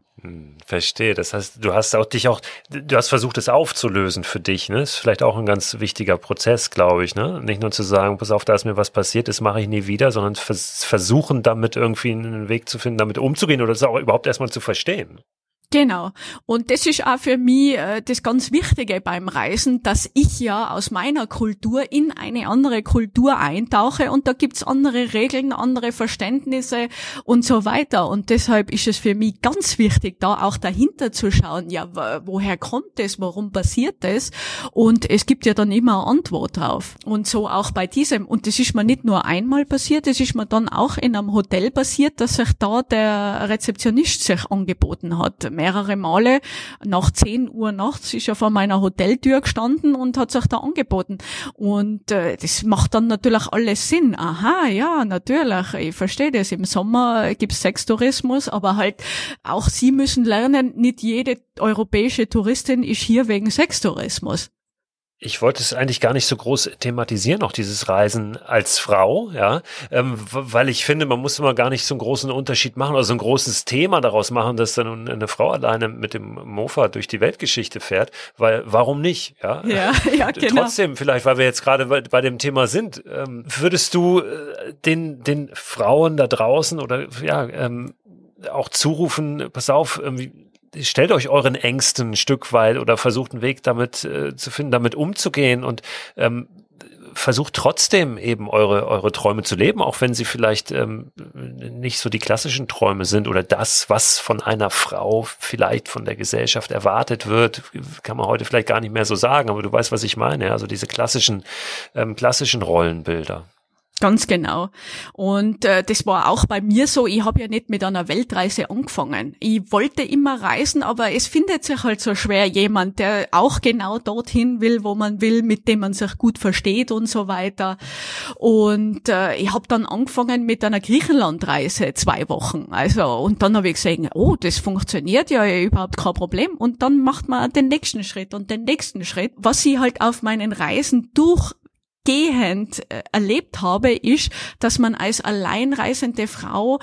[SPEAKER 2] Verstehe. Das heißt, du hast auch dich auch, du hast versucht, es aufzulösen für dich. Ne, ist vielleicht auch ein ganz wichtiger Prozess, glaube ich. Ne, nicht nur zu sagen, pass auf, da ist mir was passiert, das mache ich nie wieder, sondern vers versuchen, damit irgendwie einen Weg zu finden, damit umzugehen oder das auch überhaupt erstmal zu verstehen.
[SPEAKER 1] Genau. Und das ist auch für mich äh, das ganz Wichtige beim Reisen, dass ich ja aus meiner Kultur in eine andere Kultur eintauche und da gibt's andere Regeln, andere Verständnisse und so weiter. Und deshalb ist es für mich ganz wichtig, da auch dahinter zu schauen, ja, woher kommt das, warum passiert das? Und es gibt ja dann immer eine Antwort drauf. Und so auch bei diesem. Und das ist mir nicht nur einmal passiert, das ist mir dann auch in einem Hotel passiert, dass sich da der Rezeptionist sich angeboten hat mehrere Male. Nach 10 Uhr nachts ist er vor meiner Hoteltür gestanden und hat sich da angeboten. Und äh, das macht dann natürlich alles Sinn. Aha, ja, natürlich. Ich verstehe das. Im Sommer gibt's Sextourismus, aber halt auch Sie müssen lernen, nicht jede europäische Touristin ist hier wegen Sextourismus
[SPEAKER 2] ich wollte es eigentlich gar nicht so groß thematisieren, auch dieses Reisen als Frau, ja, ähm, weil ich finde, man muss immer gar nicht so einen großen Unterschied machen oder so ein großes Thema daraus machen, dass dann eine Frau alleine mit dem Mofa durch die Weltgeschichte fährt, weil warum nicht, ja?
[SPEAKER 1] Ja, ja genau.
[SPEAKER 2] Trotzdem, vielleicht, weil wir jetzt gerade bei, bei dem Thema sind, ähm, würdest du äh, den den Frauen da draußen oder ja ähm, auch zurufen, pass auf, irgendwie stellt euch euren Ängsten ein Stück weit oder versucht einen Weg damit äh, zu finden, damit umzugehen und ähm, versucht trotzdem eben eure, eure Träume zu leben, auch wenn sie vielleicht ähm, nicht so die klassischen Träume sind oder das, was von einer Frau vielleicht von der Gesellschaft erwartet wird, kann man heute vielleicht gar nicht mehr so sagen, aber du weißt, was ich meine, also diese klassischen, ähm, klassischen Rollenbilder.
[SPEAKER 1] Ganz genau. Und äh, das war auch bei mir so. Ich habe ja nicht mit einer Weltreise angefangen. Ich wollte immer reisen, aber es findet sich halt so schwer jemand, der auch genau dorthin will, wo man will, mit dem man sich gut versteht und so weiter. Und äh, ich habe dann angefangen mit einer Griechenlandreise zwei Wochen. Also und dann habe ich gesehen, oh, das funktioniert ja überhaupt kein Problem. Und dann macht man den nächsten Schritt und den nächsten Schritt. Was ich halt auf meinen Reisen durch gehend äh, erlebt habe, ist, dass man als alleinreisende Frau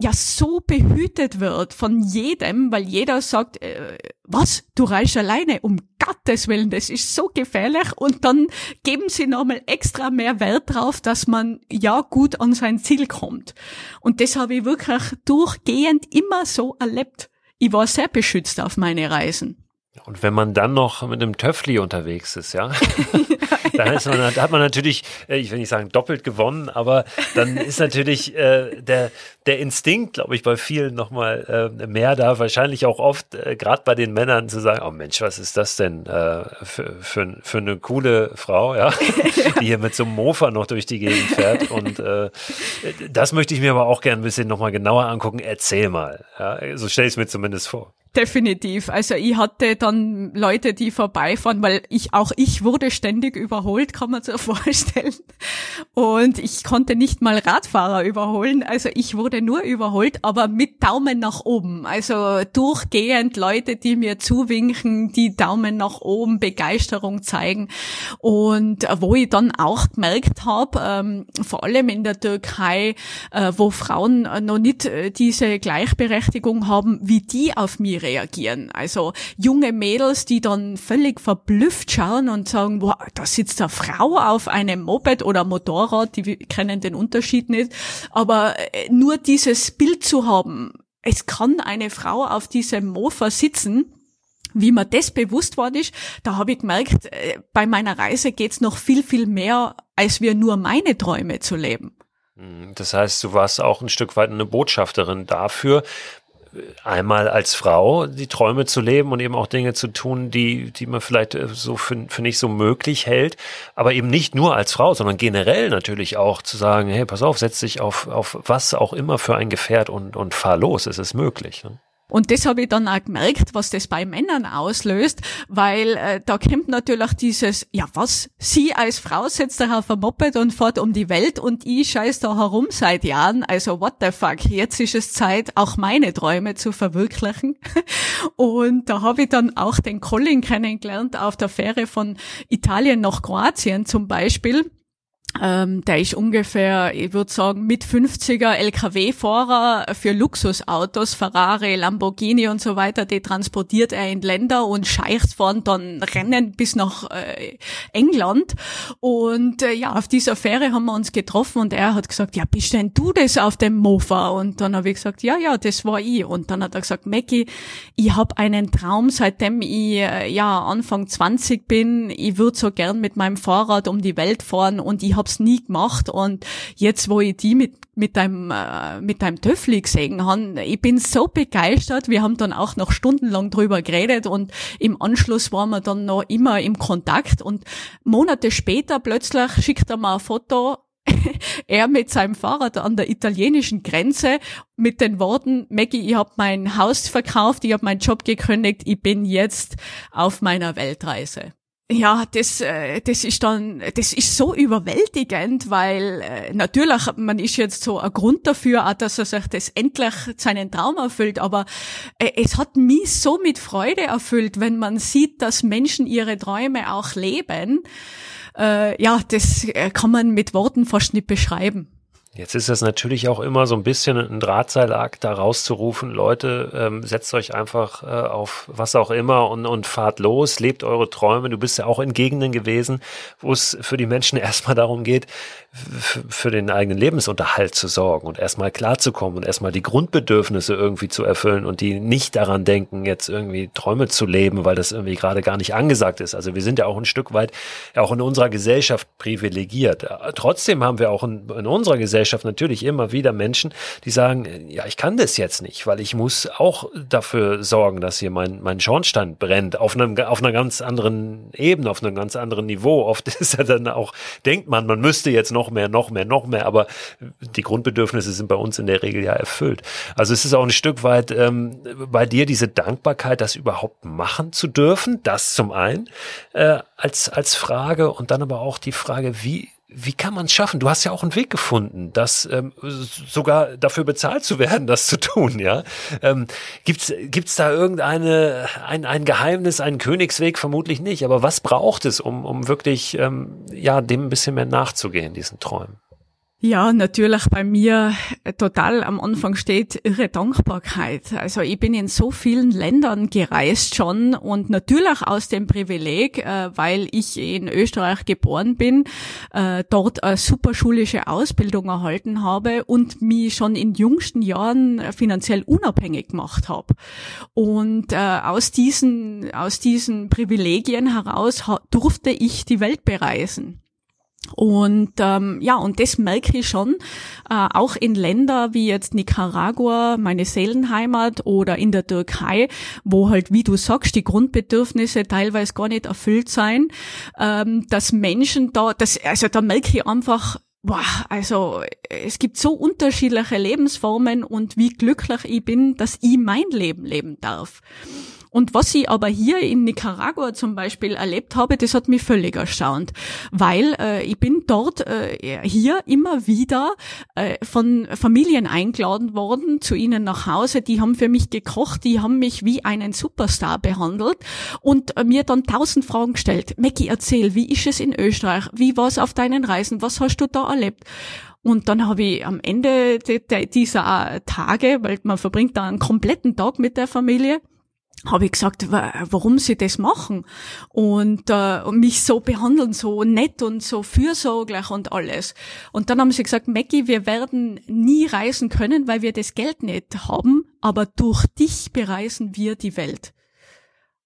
[SPEAKER 1] ja so behütet wird von jedem, weil jeder sagt, äh, was, du reist alleine, um Gottes Willen, das ist so gefährlich und dann geben sie nochmal extra mehr Wert drauf, dass man ja gut an sein Ziel kommt. Und das habe ich wirklich durchgehend immer so erlebt. Ich war sehr beschützt auf meine Reisen.
[SPEAKER 2] Und wenn man dann noch mit einem Töffli unterwegs ist, ja, dann ist man, da hat man natürlich, äh, ich will nicht sagen doppelt gewonnen, aber dann ist natürlich äh, der, der Instinkt, glaube ich, bei vielen nochmal äh, mehr da, wahrscheinlich auch oft, äh, gerade bei den Männern, zu sagen, oh Mensch, was ist das denn äh, für, für, für eine coole Frau, ja, die hier mit so einem Mofa noch durch die Gegend fährt. Und äh, das möchte ich mir aber auch gerne ein bisschen nochmal genauer angucken. Erzähl mal. Ja, so stelle ich es mir zumindest vor.
[SPEAKER 1] Definitiv. Also ich hatte dann Leute, die vorbeifahren, weil ich auch ich wurde ständig überholt, kann man sich vorstellen. Und ich konnte nicht mal Radfahrer überholen. Also ich wurde nur überholt, aber mit Daumen nach oben. Also durchgehend Leute, die mir zuwinken, die Daumen nach oben, Begeisterung zeigen. Und wo ich dann auch gemerkt habe, ähm, vor allem in der Türkei, äh, wo Frauen noch nicht äh, diese Gleichberechtigung haben, wie die auf mich reagieren. Also junge Mädels, die dann völlig verblüfft schauen und sagen, wow, da sitzt eine Frau auf einem Moped oder Motorrad, die kennen den Unterschied nicht. Aber äh, nur dieses Bild zu haben, es kann eine Frau auf diesem Mofa sitzen, wie mir das bewusst worden ist, da habe ich gemerkt, äh, bei meiner Reise geht's noch viel, viel mehr, als wir nur meine Träume zu leben.
[SPEAKER 2] Hm, das heißt, du warst auch ein Stück weit eine Botschafterin dafür, einmal als Frau die Träume zu leben und eben auch Dinge zu tun, die, die man vielleicht äh, so für, für nicht so möglich hält, aber eben nicht nur als Frau, sondern generell natürlich auch zu sagen, hey, pass auf, setz dich auf, auf was auch immer für ein Gefährt und, und fahr los, es ist möglich. Ne?
[SPEAKER 1] Und das habe ich dann auch gemerkt, was das bei Männern auslöst, weil äh, da kommt natürlich dieses, ja was, sie als Frau setzt da auf ein Moped und fährt um die Welt und ich scheiß da herum seit Jahren, also what the fuck, jetzt ist es Zeit, auch meine Träume zu verwirklichen. Und da habe ich dann auch den Colin kennengelernt auf der Fähre von Italien nach Kroatien zum Beispiel. Ähm, der ist ungefähr, ich würde sagen, mit 50er LKW-Fahrer für Luxusautos, Ferrari, Lamborghini und so weiter, die transportiert er in Länder und Scheichs fahren dann Rennen bis nach äh, England. Und äh, ja, auf dieser Fähre haben wir uns getroffen und er hat gesagt, ja, bist denn du das auf dem Mofa? Und dann habe ich gesagt, ja, ja, das war ich. Und dann hat er gesagt, Mackie, ich habe einen Traum, seitdem ich äh, ja Anfang 20 bin. Ich würde so gern mit meinem Fahrrad um die Welt fahren und ich hab's nie gemacht und jetzt, wo ich die mit mit deinem äh, mit deinem Töffli gesehen habe, ich bin so begeistert. Wir haben dann auch noch stundenlang drüber geredet und im Anschluss waren wir dann noch immer im Kontakt und Monate später plötzlich schickt er mir ein Foto er mit seinem Fahrrad an der italienischen Grenze mit den Worten, Maggie, ich habe mein Haus verkauft, ich habe meinen Job gekündigt, ich bin jetzt auf meiner Weltreise ja, das, äh, das ist dann, das ist so überwältigend, weil äh, natürlich, man ist jetzt so ein Grund dafür, auch, dass er sich das endlich seinen Traum erfüllt, aber äh, es hat mich so mit Freude erfüllt, wenn man sieht, dass Menschen ihre Träume auch leben. Ja, das kann man mit Worten fast nicht beschreiben.
[SPEAKER 2] Jetzt ist es natürlich auch immer so ein bisschen ein Drahtseilakt, da rauszurufen, Leute, ähm, setzt euch einfach äh, auf was auch immer und, und fahrt los, lebt eure Träume. Du bist ja auch in Gegenden gewesen, wo es für die Menschen erstmal darum geht, für den eigenen Lebensunterhalt zu sorgen und erstmal klarzukommen und erstmal die Grundbedürfnisse irgendwie zu erfüllen und die nicht daran denken, jetzt irgendwie Träume zu leben, weil das irgendwie gerade gar nicht angesagt ist. Also wir sind ja auch ein Stück weit auch in unserer Gesellschaft privilegiert. Trotzdem haben wir auch in, in unserer Gesellschaft natürlich immer wieder Menschen, die sagen, ja, ich kann das jetzt nicht, weil ich muss auch dafür sorgen, dass hier mein, mein Schornstein brennt, auf einem, auf einer ganz anderen Ebene, auf einem ganz anderen Niveau. Oft ist ja dann auch, denkt man, man müsste jetzt noch noch mehr, noch mehr, noch mehr, aber die Grundbedürfnisse sind bei uns in der Regel ja erfüllt. Also es ist auch ein Stück weit ähm, bei dir diese Dankbarkeit, das überhaupt machen zu dürfen, das zum einen äh, als, als Frage und dann aber auch die Frage, wie wie kann man es schaffen? Du hast ja auch einen Weg gefunden, das ähm, sogar dafür bezahlt zu werden, das zu tun, ja. Ähm, gibt's gibt's da irgendeine ein, ein Geheimnis, einen Königsweg? Vermutlich nicht. Aber was braucht es, um um wirklich ähm, ja dem ein bisschen mehr nachzugehen, diesen Träumen?
[SPEAKER 1] Ja, natürlich bei mir äh, total am Anfang steht irre Dankbarkeit. Also ich bin in so vielen Ländern gereist schon und natürlich aus dem Privileg, äh, weil ich in Österreich geboren bin, äh, dort eine super schulische Ausbildung erhalten habe und mich schon in jüngsten Jahren finanziell unabhängig gemacht habe. Und aus diesen, aus diesen Privilegien heraus durfte ich die Welt bereisen. Und ähm, ja, und das merke ich schon, äh, auch in Länder wie jetzt Nicaragua, meine Seelenheimat oder in der Türkei, wo halt, wie du sagst, die Grundbedürfnisse teilweise gar nicht erfüllt sein, ähm, dass Menschen da, das, also da merke ich einfach, Boah, also es gibt so unterschiedliche Lebensformen und wie glücklich ich bin, dass ich mein Leben leben darf. Und was ich aber hier in Nicaragua zum Beispiel erlebt habe, das hat mich völlig erstaunt, weil äh, ich bin dort äh, hier immer wieder äh, von Familien eingeladen worden zu ihnen nach Hause. Die haben für mich gekocht, die haben mich wie einen Superstar behandelt und äh, mir dann tausend Fragen gestellt. Mackie, erzähl, wie ist es in Österreich? Wie war es auf deinen Reisen? Was hast du da erlebt? Und dann habe ich am Ende dieser Tage, weil man verbringt da einen kompletten Tag mit der Familie, habe ich gesagt, warum sie das machen und äh, mich so behandeln, so nett und so fürsorglich und alles. Und dann haben sie gesagt, Mackie, wir werden nie reisen können, weil wir das Geld nicht haben, aber durch dich bereisen wir die Welt.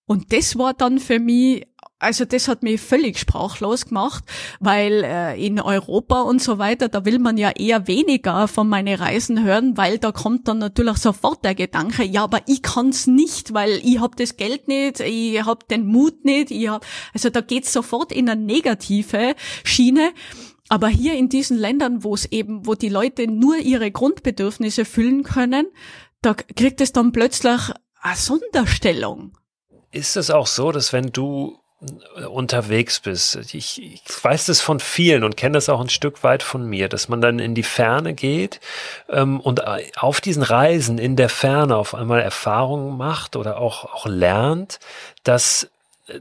[SPEAKER 1] Und das war dann für mich also das hat mich völlig sprachlos gemacht, weil äh, in Europa und so weiter, da will man ja eher weniger von meinen Reisen hören, weil da kommt dann natürlich sofort der Gedanke, ja, aber ich kann's nicht, weil ich hab das Geld nicht, ich hab den Mut nicht, ich hab, also da geht's sofort in eine negative Schiene. Aber hier in diesen Ländern, wo es eben, wo die Leute nur ihre Grundbedürfnisse füllen können, da kriegt es dann plötzlich eine Sonderstellung.
[SPEAKER 2] Ist es auch so, dass wenn du unterwegs bist, ich, ich weiß das von vielen und kenne das auch ein Stück weit von mir, dass man dann in die Ferne geht ähm, und äh, auf diesen Reisen in der Ferne auf einmal Erfahrungen macht oder auch, auch lernt, dass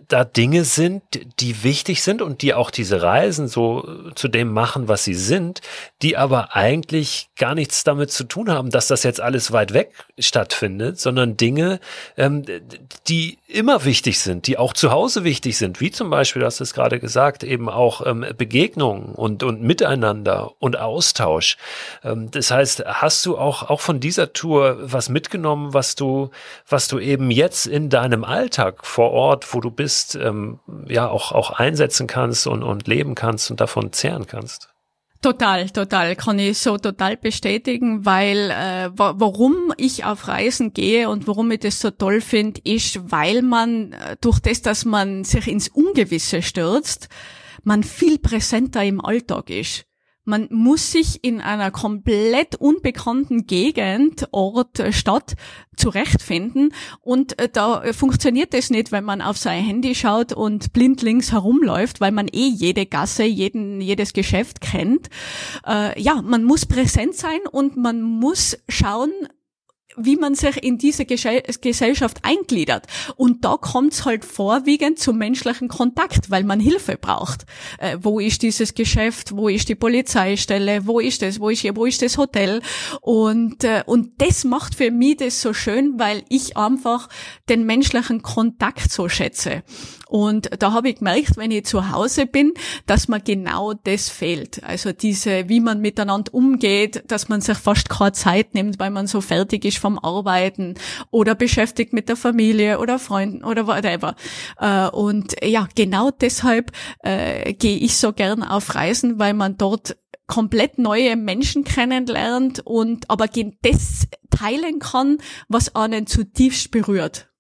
[SPEAKER 2] da Dinge sind, die wichtig sind und die auch diese Reisen so zu dem machen, was sie sind, die aber eigentlich gar nichts damit zu tun haben, dass das jetzt alles weit weg stattfindet, sondern Dinge, ähm, die immer wichtig sind, die auch zu Hause wichtig sind, wie zum Beispiel, du hast es gerade gesagt, eben auch ähm, Begegnungen und, und Miteinander und Austausch. Ähm, das heißt, hast du auch, auch von dieser Tour was mitgenommen, was du, was du eben jetzt in deinem Alltag vor Ort, wo du bist, ähm, ja auch, auch einsetzen kannst und, und leben kannst und davon zehren kannst.
[SPEAKER 1] Total, total, kann ich so total bestätigen, weil äh, wa warum ich auf Reisen gehe und warum ich das so toll finde, ist, weil man äh, durch das, dass man sich ins Ungewisse stürzt, man viel präsenter im Alltag ist. Man muss sich in einer komplett unbekannten Gegend, Ort, äh, Stadt zurechtfinden und äh, da funktioniert es nicht, wenn man auf sein Handy schaut und blindlings herumläuft, weil man eh jede Gasse, jeden, jedes Geschäft kennt. Äh, ja, man muss präsent sein und man muss schauen, wie man sich in diese Gesellschaft eingliedert. Und da kommt's halt vorwiegend zum menschlichen Kontakt, weil man Hilfe braucht. Äh, wo ist dieses Geschäft? Wo ist die Polizeistelle? Wo ist das? Wo ist hier? Wo ist das Hotel? Und, äh, und das macht für mich das so schön, weil ich einfach den menschlichen Kontakt so schätze. Und da habe ich gemerkt, wenn ich zu Hause bin, dass mir genau das fehlt. Also diese, wie man miteinander umgeht, dass man sich fast keine Zeit nimmt, weil man so fertig ist vom Arbeiten oder beschäftigt mit der Familie oder Freunden oder whatever. Äh, und ja, genau deshalb äh, gehe ich so gern auf Reisen, weil man dort komplett neue Menschen kennenlernt und aber das teilen kann, was einen zutiefst berührt.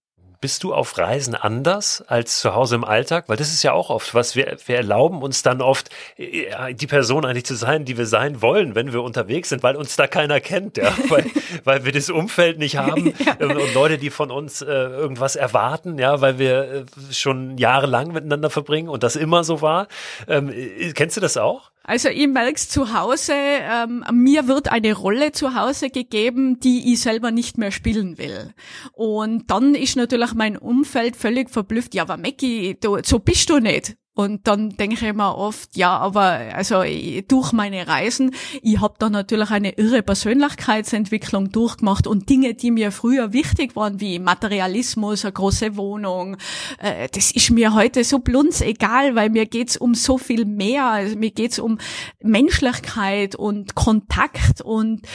[SPEAKER 2] Bist du auf Reisen anders als zu Hause im Alltag? Weil das ist ja auch oft was. Wir, wir erlauben uns dann oft, äh, die Person eigentlich zu sein, die wir sein wollen, wenn wir unterwegs sind, weil uns da keiner kennt, ja. weil, weil wir das Umfeld nicht haben ja. Ähm, und Leute, die von uns äh, irgendwas erwarten, ja, weil wir äh, schon jahrelang miteinander verbringen und das immer so war. Ähm, äh, kennst du das auch?
[SPEAKER 1] Also ich merk's zu Hause, ähm, mir wird eine Rolle zu Hause gegeben, die ich selber nicht mehr spielen will. Und dann ist natürlich mein Umfeld völlig verblüfft, ja, aber Mackie, du, so bist du nicht. Und dann denke ich mir oft, ja, aber also durch meine Reisen, ich habe da natürlich eine irre Persönlichkeitsentwicklung durchgemacht und Dinge, die mir früher wichtig waren, wie Materialismus, eine große Wohnung, äh, das ist mir heute so blunz egal, weil mir geht's um so viel mehr. Also mir geht's um Menschlichkeit und Kontakt und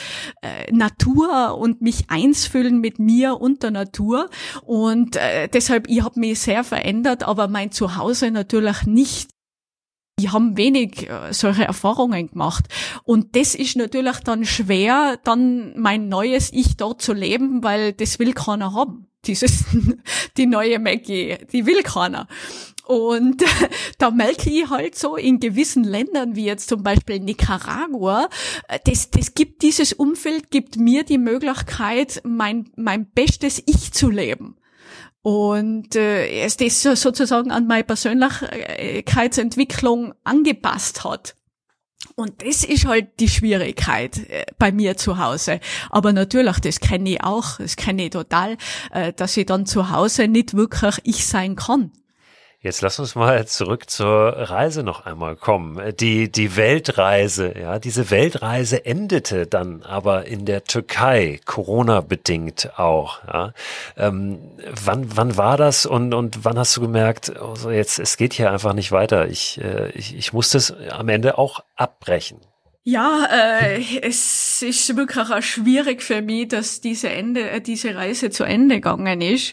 [SPEAKER 1] äh, Natur und mich eins fühlen mit mir und der Natur. Und äh, deshalb, ich habe mich sehr verändert, aber mein Zuhause natürlich nicht die haben wenig äh, solche Erfahrungen gemacht. Und das ist natürlich dann schwer, dann mein neues Ich dort zu leben, weil das will keiner haben. Dieses, die neue Maggie, die will keiner. Und da merke ich halt so in gewissen Ländern, wie jetzt zum Beispiel Nicaragua, äh, das, das gibt dieses Umfeld, gibt mir die Möglichkeit, mein, mein bestes Ich zu leben. Und äh, es das sozusagen an meine Persönlichkeitsentwicklung angepasst hat. Und das ist halt die Schwierigkeit äh, bei mir zu Hause. Aber natürlich, das kenne ich auch, das kenne ich total, äh, dass ich dann zu Hause nicht wirklich ich sein kann.
[SPEAKER 2] Jetzt lass uns mal zurück zur Reise noch einmal kommen. Die, die Weltreise, ja, diese Weltreise endete dann aber in der Türkei, Corona-bedingt auch, ja. Ähm, wann, wann war das und, und wann hast du gemerkt, also jetzt, es geht hier einfach nicht weiter. Ich, äh, ich, ich muss das am Ende auch abbrechen.
[SPEAKER 1] Ja, äh, es ist wirklich auch schwierig für mich, dass diese Ende, äh, diese Reise zu Ende gegangen ist.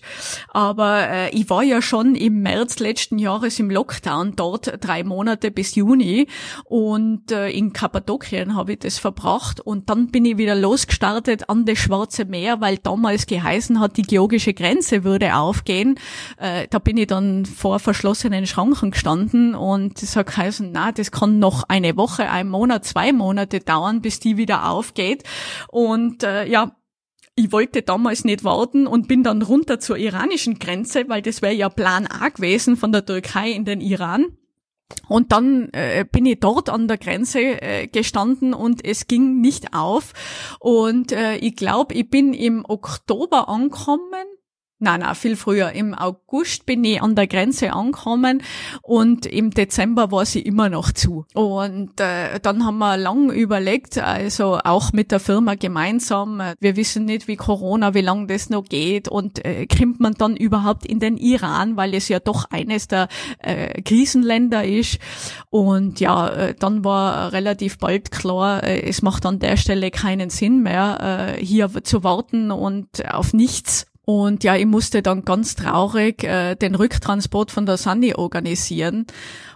[SPEAKER 1] Aber äh, ich war ja schon im März letzten Jahres im Lockdown dort drei Monate bis Juni und äh, in Kappadokien habe ich das verbracht und dann bin ich wieder losgestartet an das Schwarze Meer, weil damals geheißen hat, die georgische Grenze würde aufgehen. Äh, da bin ich dann vor verschlossenen Schranken gestanden und es hat geheißen, na, das kann noch eine Woche, ein Monat, zwei Monate dauern, bis die wieder aufgeht. Und äh, ja, ich wollte damals nicht warten und bin dann runter zur iranischen Grenze, weil das wäre ja Plan A gewesen von der Türkei in den Iran. Und dann äh, bin ich dort an der Grenze äh, gestanden und es ging nicht auf. Und äh, ich glaube, ich bin im Oktober angekommen Nein, nein, viel früher. Im August bin ich an der Grenze angekommen und im Dezember war sie immer noch zu. Und äh, dann haben wir lang überlegt, also auch mit der Firma gemeinsam, äh, wir wissen nicht, wie Corona, wie lange das noch geht und äh, kommt man dann überhaupt in den Iran, weil es ja doch eines der äh, Krisenländer ist. Und ja, äh, dann war relativ bald klar, äh, es macht an der Stelle keinen Sinn mehr, äh, hier zu warten und auf nichts und ja, ich musste dann ganz traurig äh, den Rücktransport von der Sunny organisieren.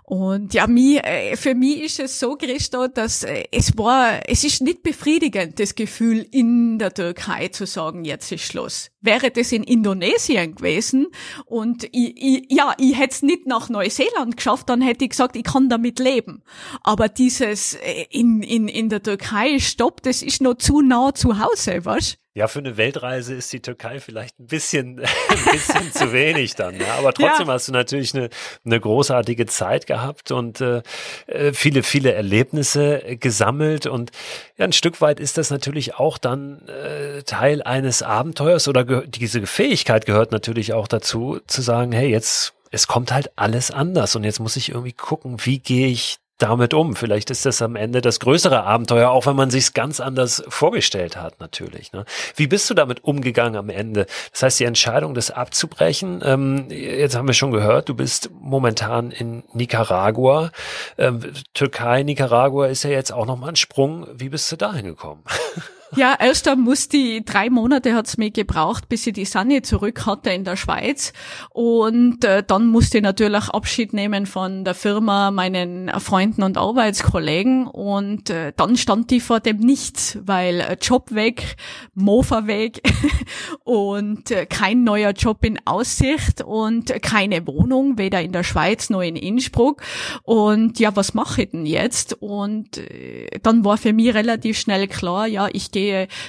[SPEAKER 1] Und ja, mich, äh, für mich ist es so, Christo, dass äh, es war, es ist nicht befriedigend, das Gefühl in der Türkei zu sagen, jetzt ist Schluss. Wäre das in Indonesien gewesen und ich, ich, ja, ich hätte es nicht nach Neuseeland geschafft, dann hätte ich gesagt, ich kann damit leben. Aber dieses äh, in, in, in der Türkei, stopp, das ist noch zu nah zu Hause, was?
[SPEAKER 2] Ja, für eine Weltreise ist die Türkei vielleicht ein bisschen, ein bisschen zu wenig dann. Ja. Aber trotzdem
[SPEAKER 1] Ja.
[SPEAKER 2] hast du natürlich eine, eine großartige Zeit gehabt und äh, äh, viele, viele Erlebnisse äh, gesammelt. Und ja, ein Stück weit ist das natürlich auch dann äh, Teil eines Abenteuers oder diese Fähigkeit gehört natürlich auch dazu, zu sagen, hey, jetzt, es kommt halt alles anders und jetzt muss ich irgendwie gucken, wie gehe ich damit um. Vielleicht ist das am Ende das größere Abenteuer, auch wenn man sich ganz anders vorgestellt hat, natürlich. Ne? Wie bist du damit umgegangen am Ende? Das heißt, die Entscheidung, das abzubrechen, ähm, jetzt haben wir schon gehört, du bist momentan in Nicaragua. Ähm, Türkei, Nicaragua ist ja jetzt auch nochmal ein Sprung. Wie bist du dahin gekommen?
[SPEAKER 1] Ja, erst dann musste ich, drei Monate hat's mir gebraucht, bis ich die Sanne zurück hatte in der Schweiz. Und äh, dann musste ich natürlich Abschied nehmen von der Firma, meinen Freunden und Arbeitskollegen. Und äh, dann stand ich vor dem Nichts, weil äh, Job weg, Mofa weg und äh, kein neuer Job in Aussicht und keine Wohnung, weder in der Schweiz noch in Innsbruck. Und ja, was mache ich denn jetzt? Und äh, dann war für mich relativ schnell klar, ja, ich gehe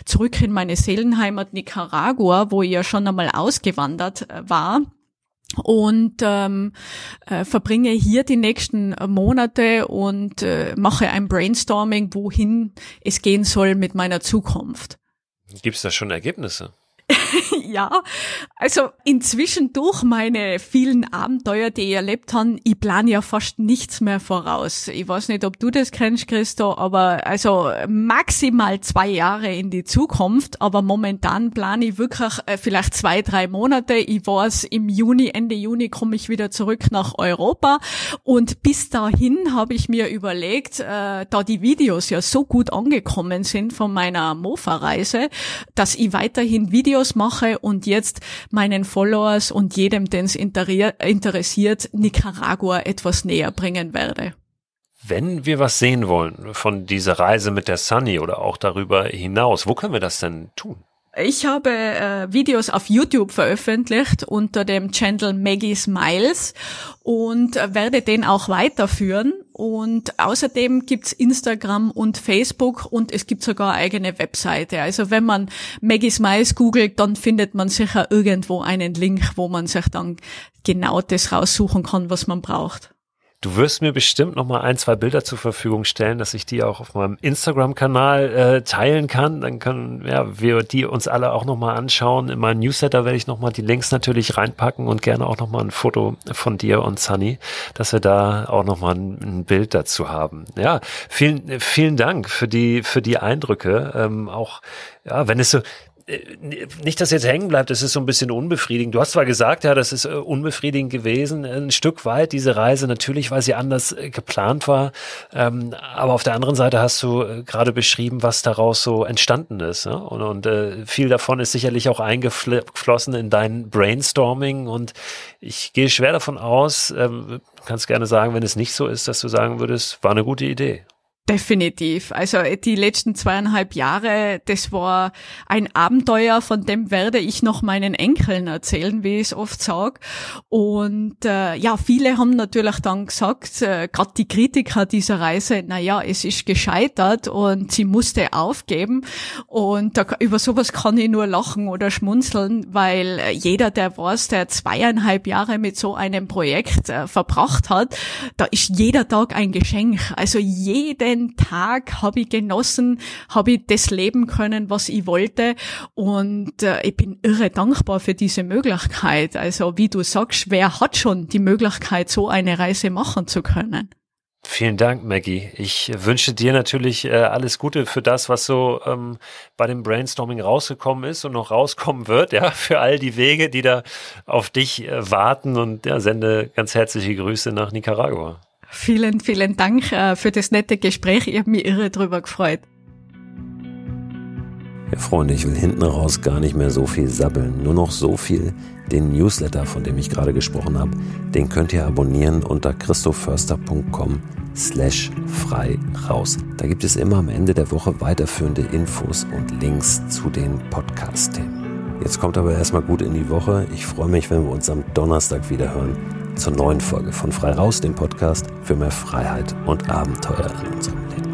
[SPEAKER 1] zurück in meine Seelenheimat Nicaragua, wo ich ja schon einmal ausgewandert äh, war und ähm, äh, verbringe hier die nächsten äh, Monate und äh, mache ein Brainstorming, wohin es gehen soll mit meiner Zukunft.
[SPEAKER 2] Gibt es da schon Ergebnisse?
[SPEAKER 1] ja, also inzwischen durch meine vielen Abenteuer, die ich erlebt habe, ich plane ja fast nichts mehr voraus. Ich weiß nicht, ob du das kennst, Christo, aber also maximal zwei Jahre in die Zukunft, aber momentan plane ich wirklich äh, vielleicht zwei, drei Monate. Ich weiß, im Juni, Ende Juni komme ich wieder zurück nach Europa und bis dahin habe ich mir überlegt, äh, da die Videos ja so gut angekommen sind von meiner Mofa-Reise, dass ich weiterhin Videos mache und jetzt meinen Followers und jedem, den es interessiert, Nicaragua etwas näher bringen werde.
[SPEAKER 2] Wenn wir was sehen wollen von dieser Reise mit der Sunny oder auch darüber hinaus, wo können wir das denn tun?
[SPEAKER 1] Ich habe äh, Videos auf YouTube veröffentlicht unter dem Channel Maggie Smiles und äh, werde den auch weiterführen. Und außerdem gibt's Instagram und Facebook und es gibt sogar eigene Webseite. Also wenn man Maggie Smiles googelt, dann findet man sicher irgendwo einen Link, wo man sich dann genau das raussuchen kann, was man braucht.
[SPEAKER 2] Du wirst mir bestimmt noch mal ein, zwei Bilder zur Verfügung stellen, dass ich die auch auf meinem Instagram-Kanal äh, teilen kann. Dann können ja, wir die uns alle auch noch mal anschauen. In meinem Newsletter werde ich noch mal die Links natürlich reinpacken und gerne auch noch mal ein Foto von dir und Sunny, dass wir da auch noch mal ein, ein Bild dazu haben. Ja, vielen, vielen Dank für die für die Eindrücke. Ähm, auch ja, wenn es so nicht, dass jetzt hängen bleibt, das ist so ein bisschen unbefriedigend. Du hast zwar gesagt, ja, das ist äh, unbefriedigend gewesen, ein Stück weit diese Reise, natürlich, weil sie anders äh, geplant war. Ähm, aber auf der anderen Seite hast du äh, gerade beschrieben, was daraus so entstanden ist. Ne? Und, und äh, viel davon ist sicherlich auch eingeflossen in dein Brainstorming. Und ich gehe schwer davon aus, ähm, kannst gerne sagen, wenn es nicht so ist, dass du sagen würdest, war eine gute Idee.
[SPEAKER 1] Definitiv. Also die letzten zweieinhalb Jahre, das war ein Abenteuer, von dem werde ich noch meinen Enkeln erzählen, wie ich es oft sage. Und äh, ja, viele haben natürlich dann gesagt, äh, gerade die Kritiker dieser Reise, na ja, es ist gescheitert und sie musste aufgeben. Und da, über sowas kann ich nur lachen oder schmunzeln, weil äh, jeder, der weiß, der zweieinhalb Jahre mit so einem Projekt äh, verbracht hat, da ist jeder Tag ein Geschenk. Also jeden Tag habe ich genossen, habe ich das leben können, was ich wollte. Und äh, ich bin irre dankbar für diese Möglichkeit. Also wie du sagst, wer hat schon die Möglichkeit, so eine Reise machen zu können?
[SPEAKER 2] Vielen Dank, Maggie. Ich wünsche dir natürlich äh, alles Gute für das, was so ähm, bei dem Brainstorming rausgekommen ist und noch rauskommen wird, ja, für all die Wege, die da auf dich äh, warten und ja, sende ganz herzliche Grüße nach Nicaragua.
[SPEAKER 1] Vielen, vielen Dank äh, für das nette Gespräch. Ich habe mich irre drüber gefreut.
[SPEAKER 3] Ja, Freunde, ich will hinten raus gar nicht mehr so viel sabbeln. Nur noch so viel. Den Newsletter, von dem ich gerade gesprochen habe, den könnt ihr abonnieren unter christoförster.com slash frei raus. Da gibt es immer am Ende der Woche weiterführende Infos und Links zu den Podcast-Themen. Jetzt kommt aber erstmal gut in die Woche. Ich freue mich, wenn wir uns am Donnerstag wieder hören zur neuen Folge von Frei Raus, dem Podcast für mehr Freiheit und Abenteuer in unserem Leben.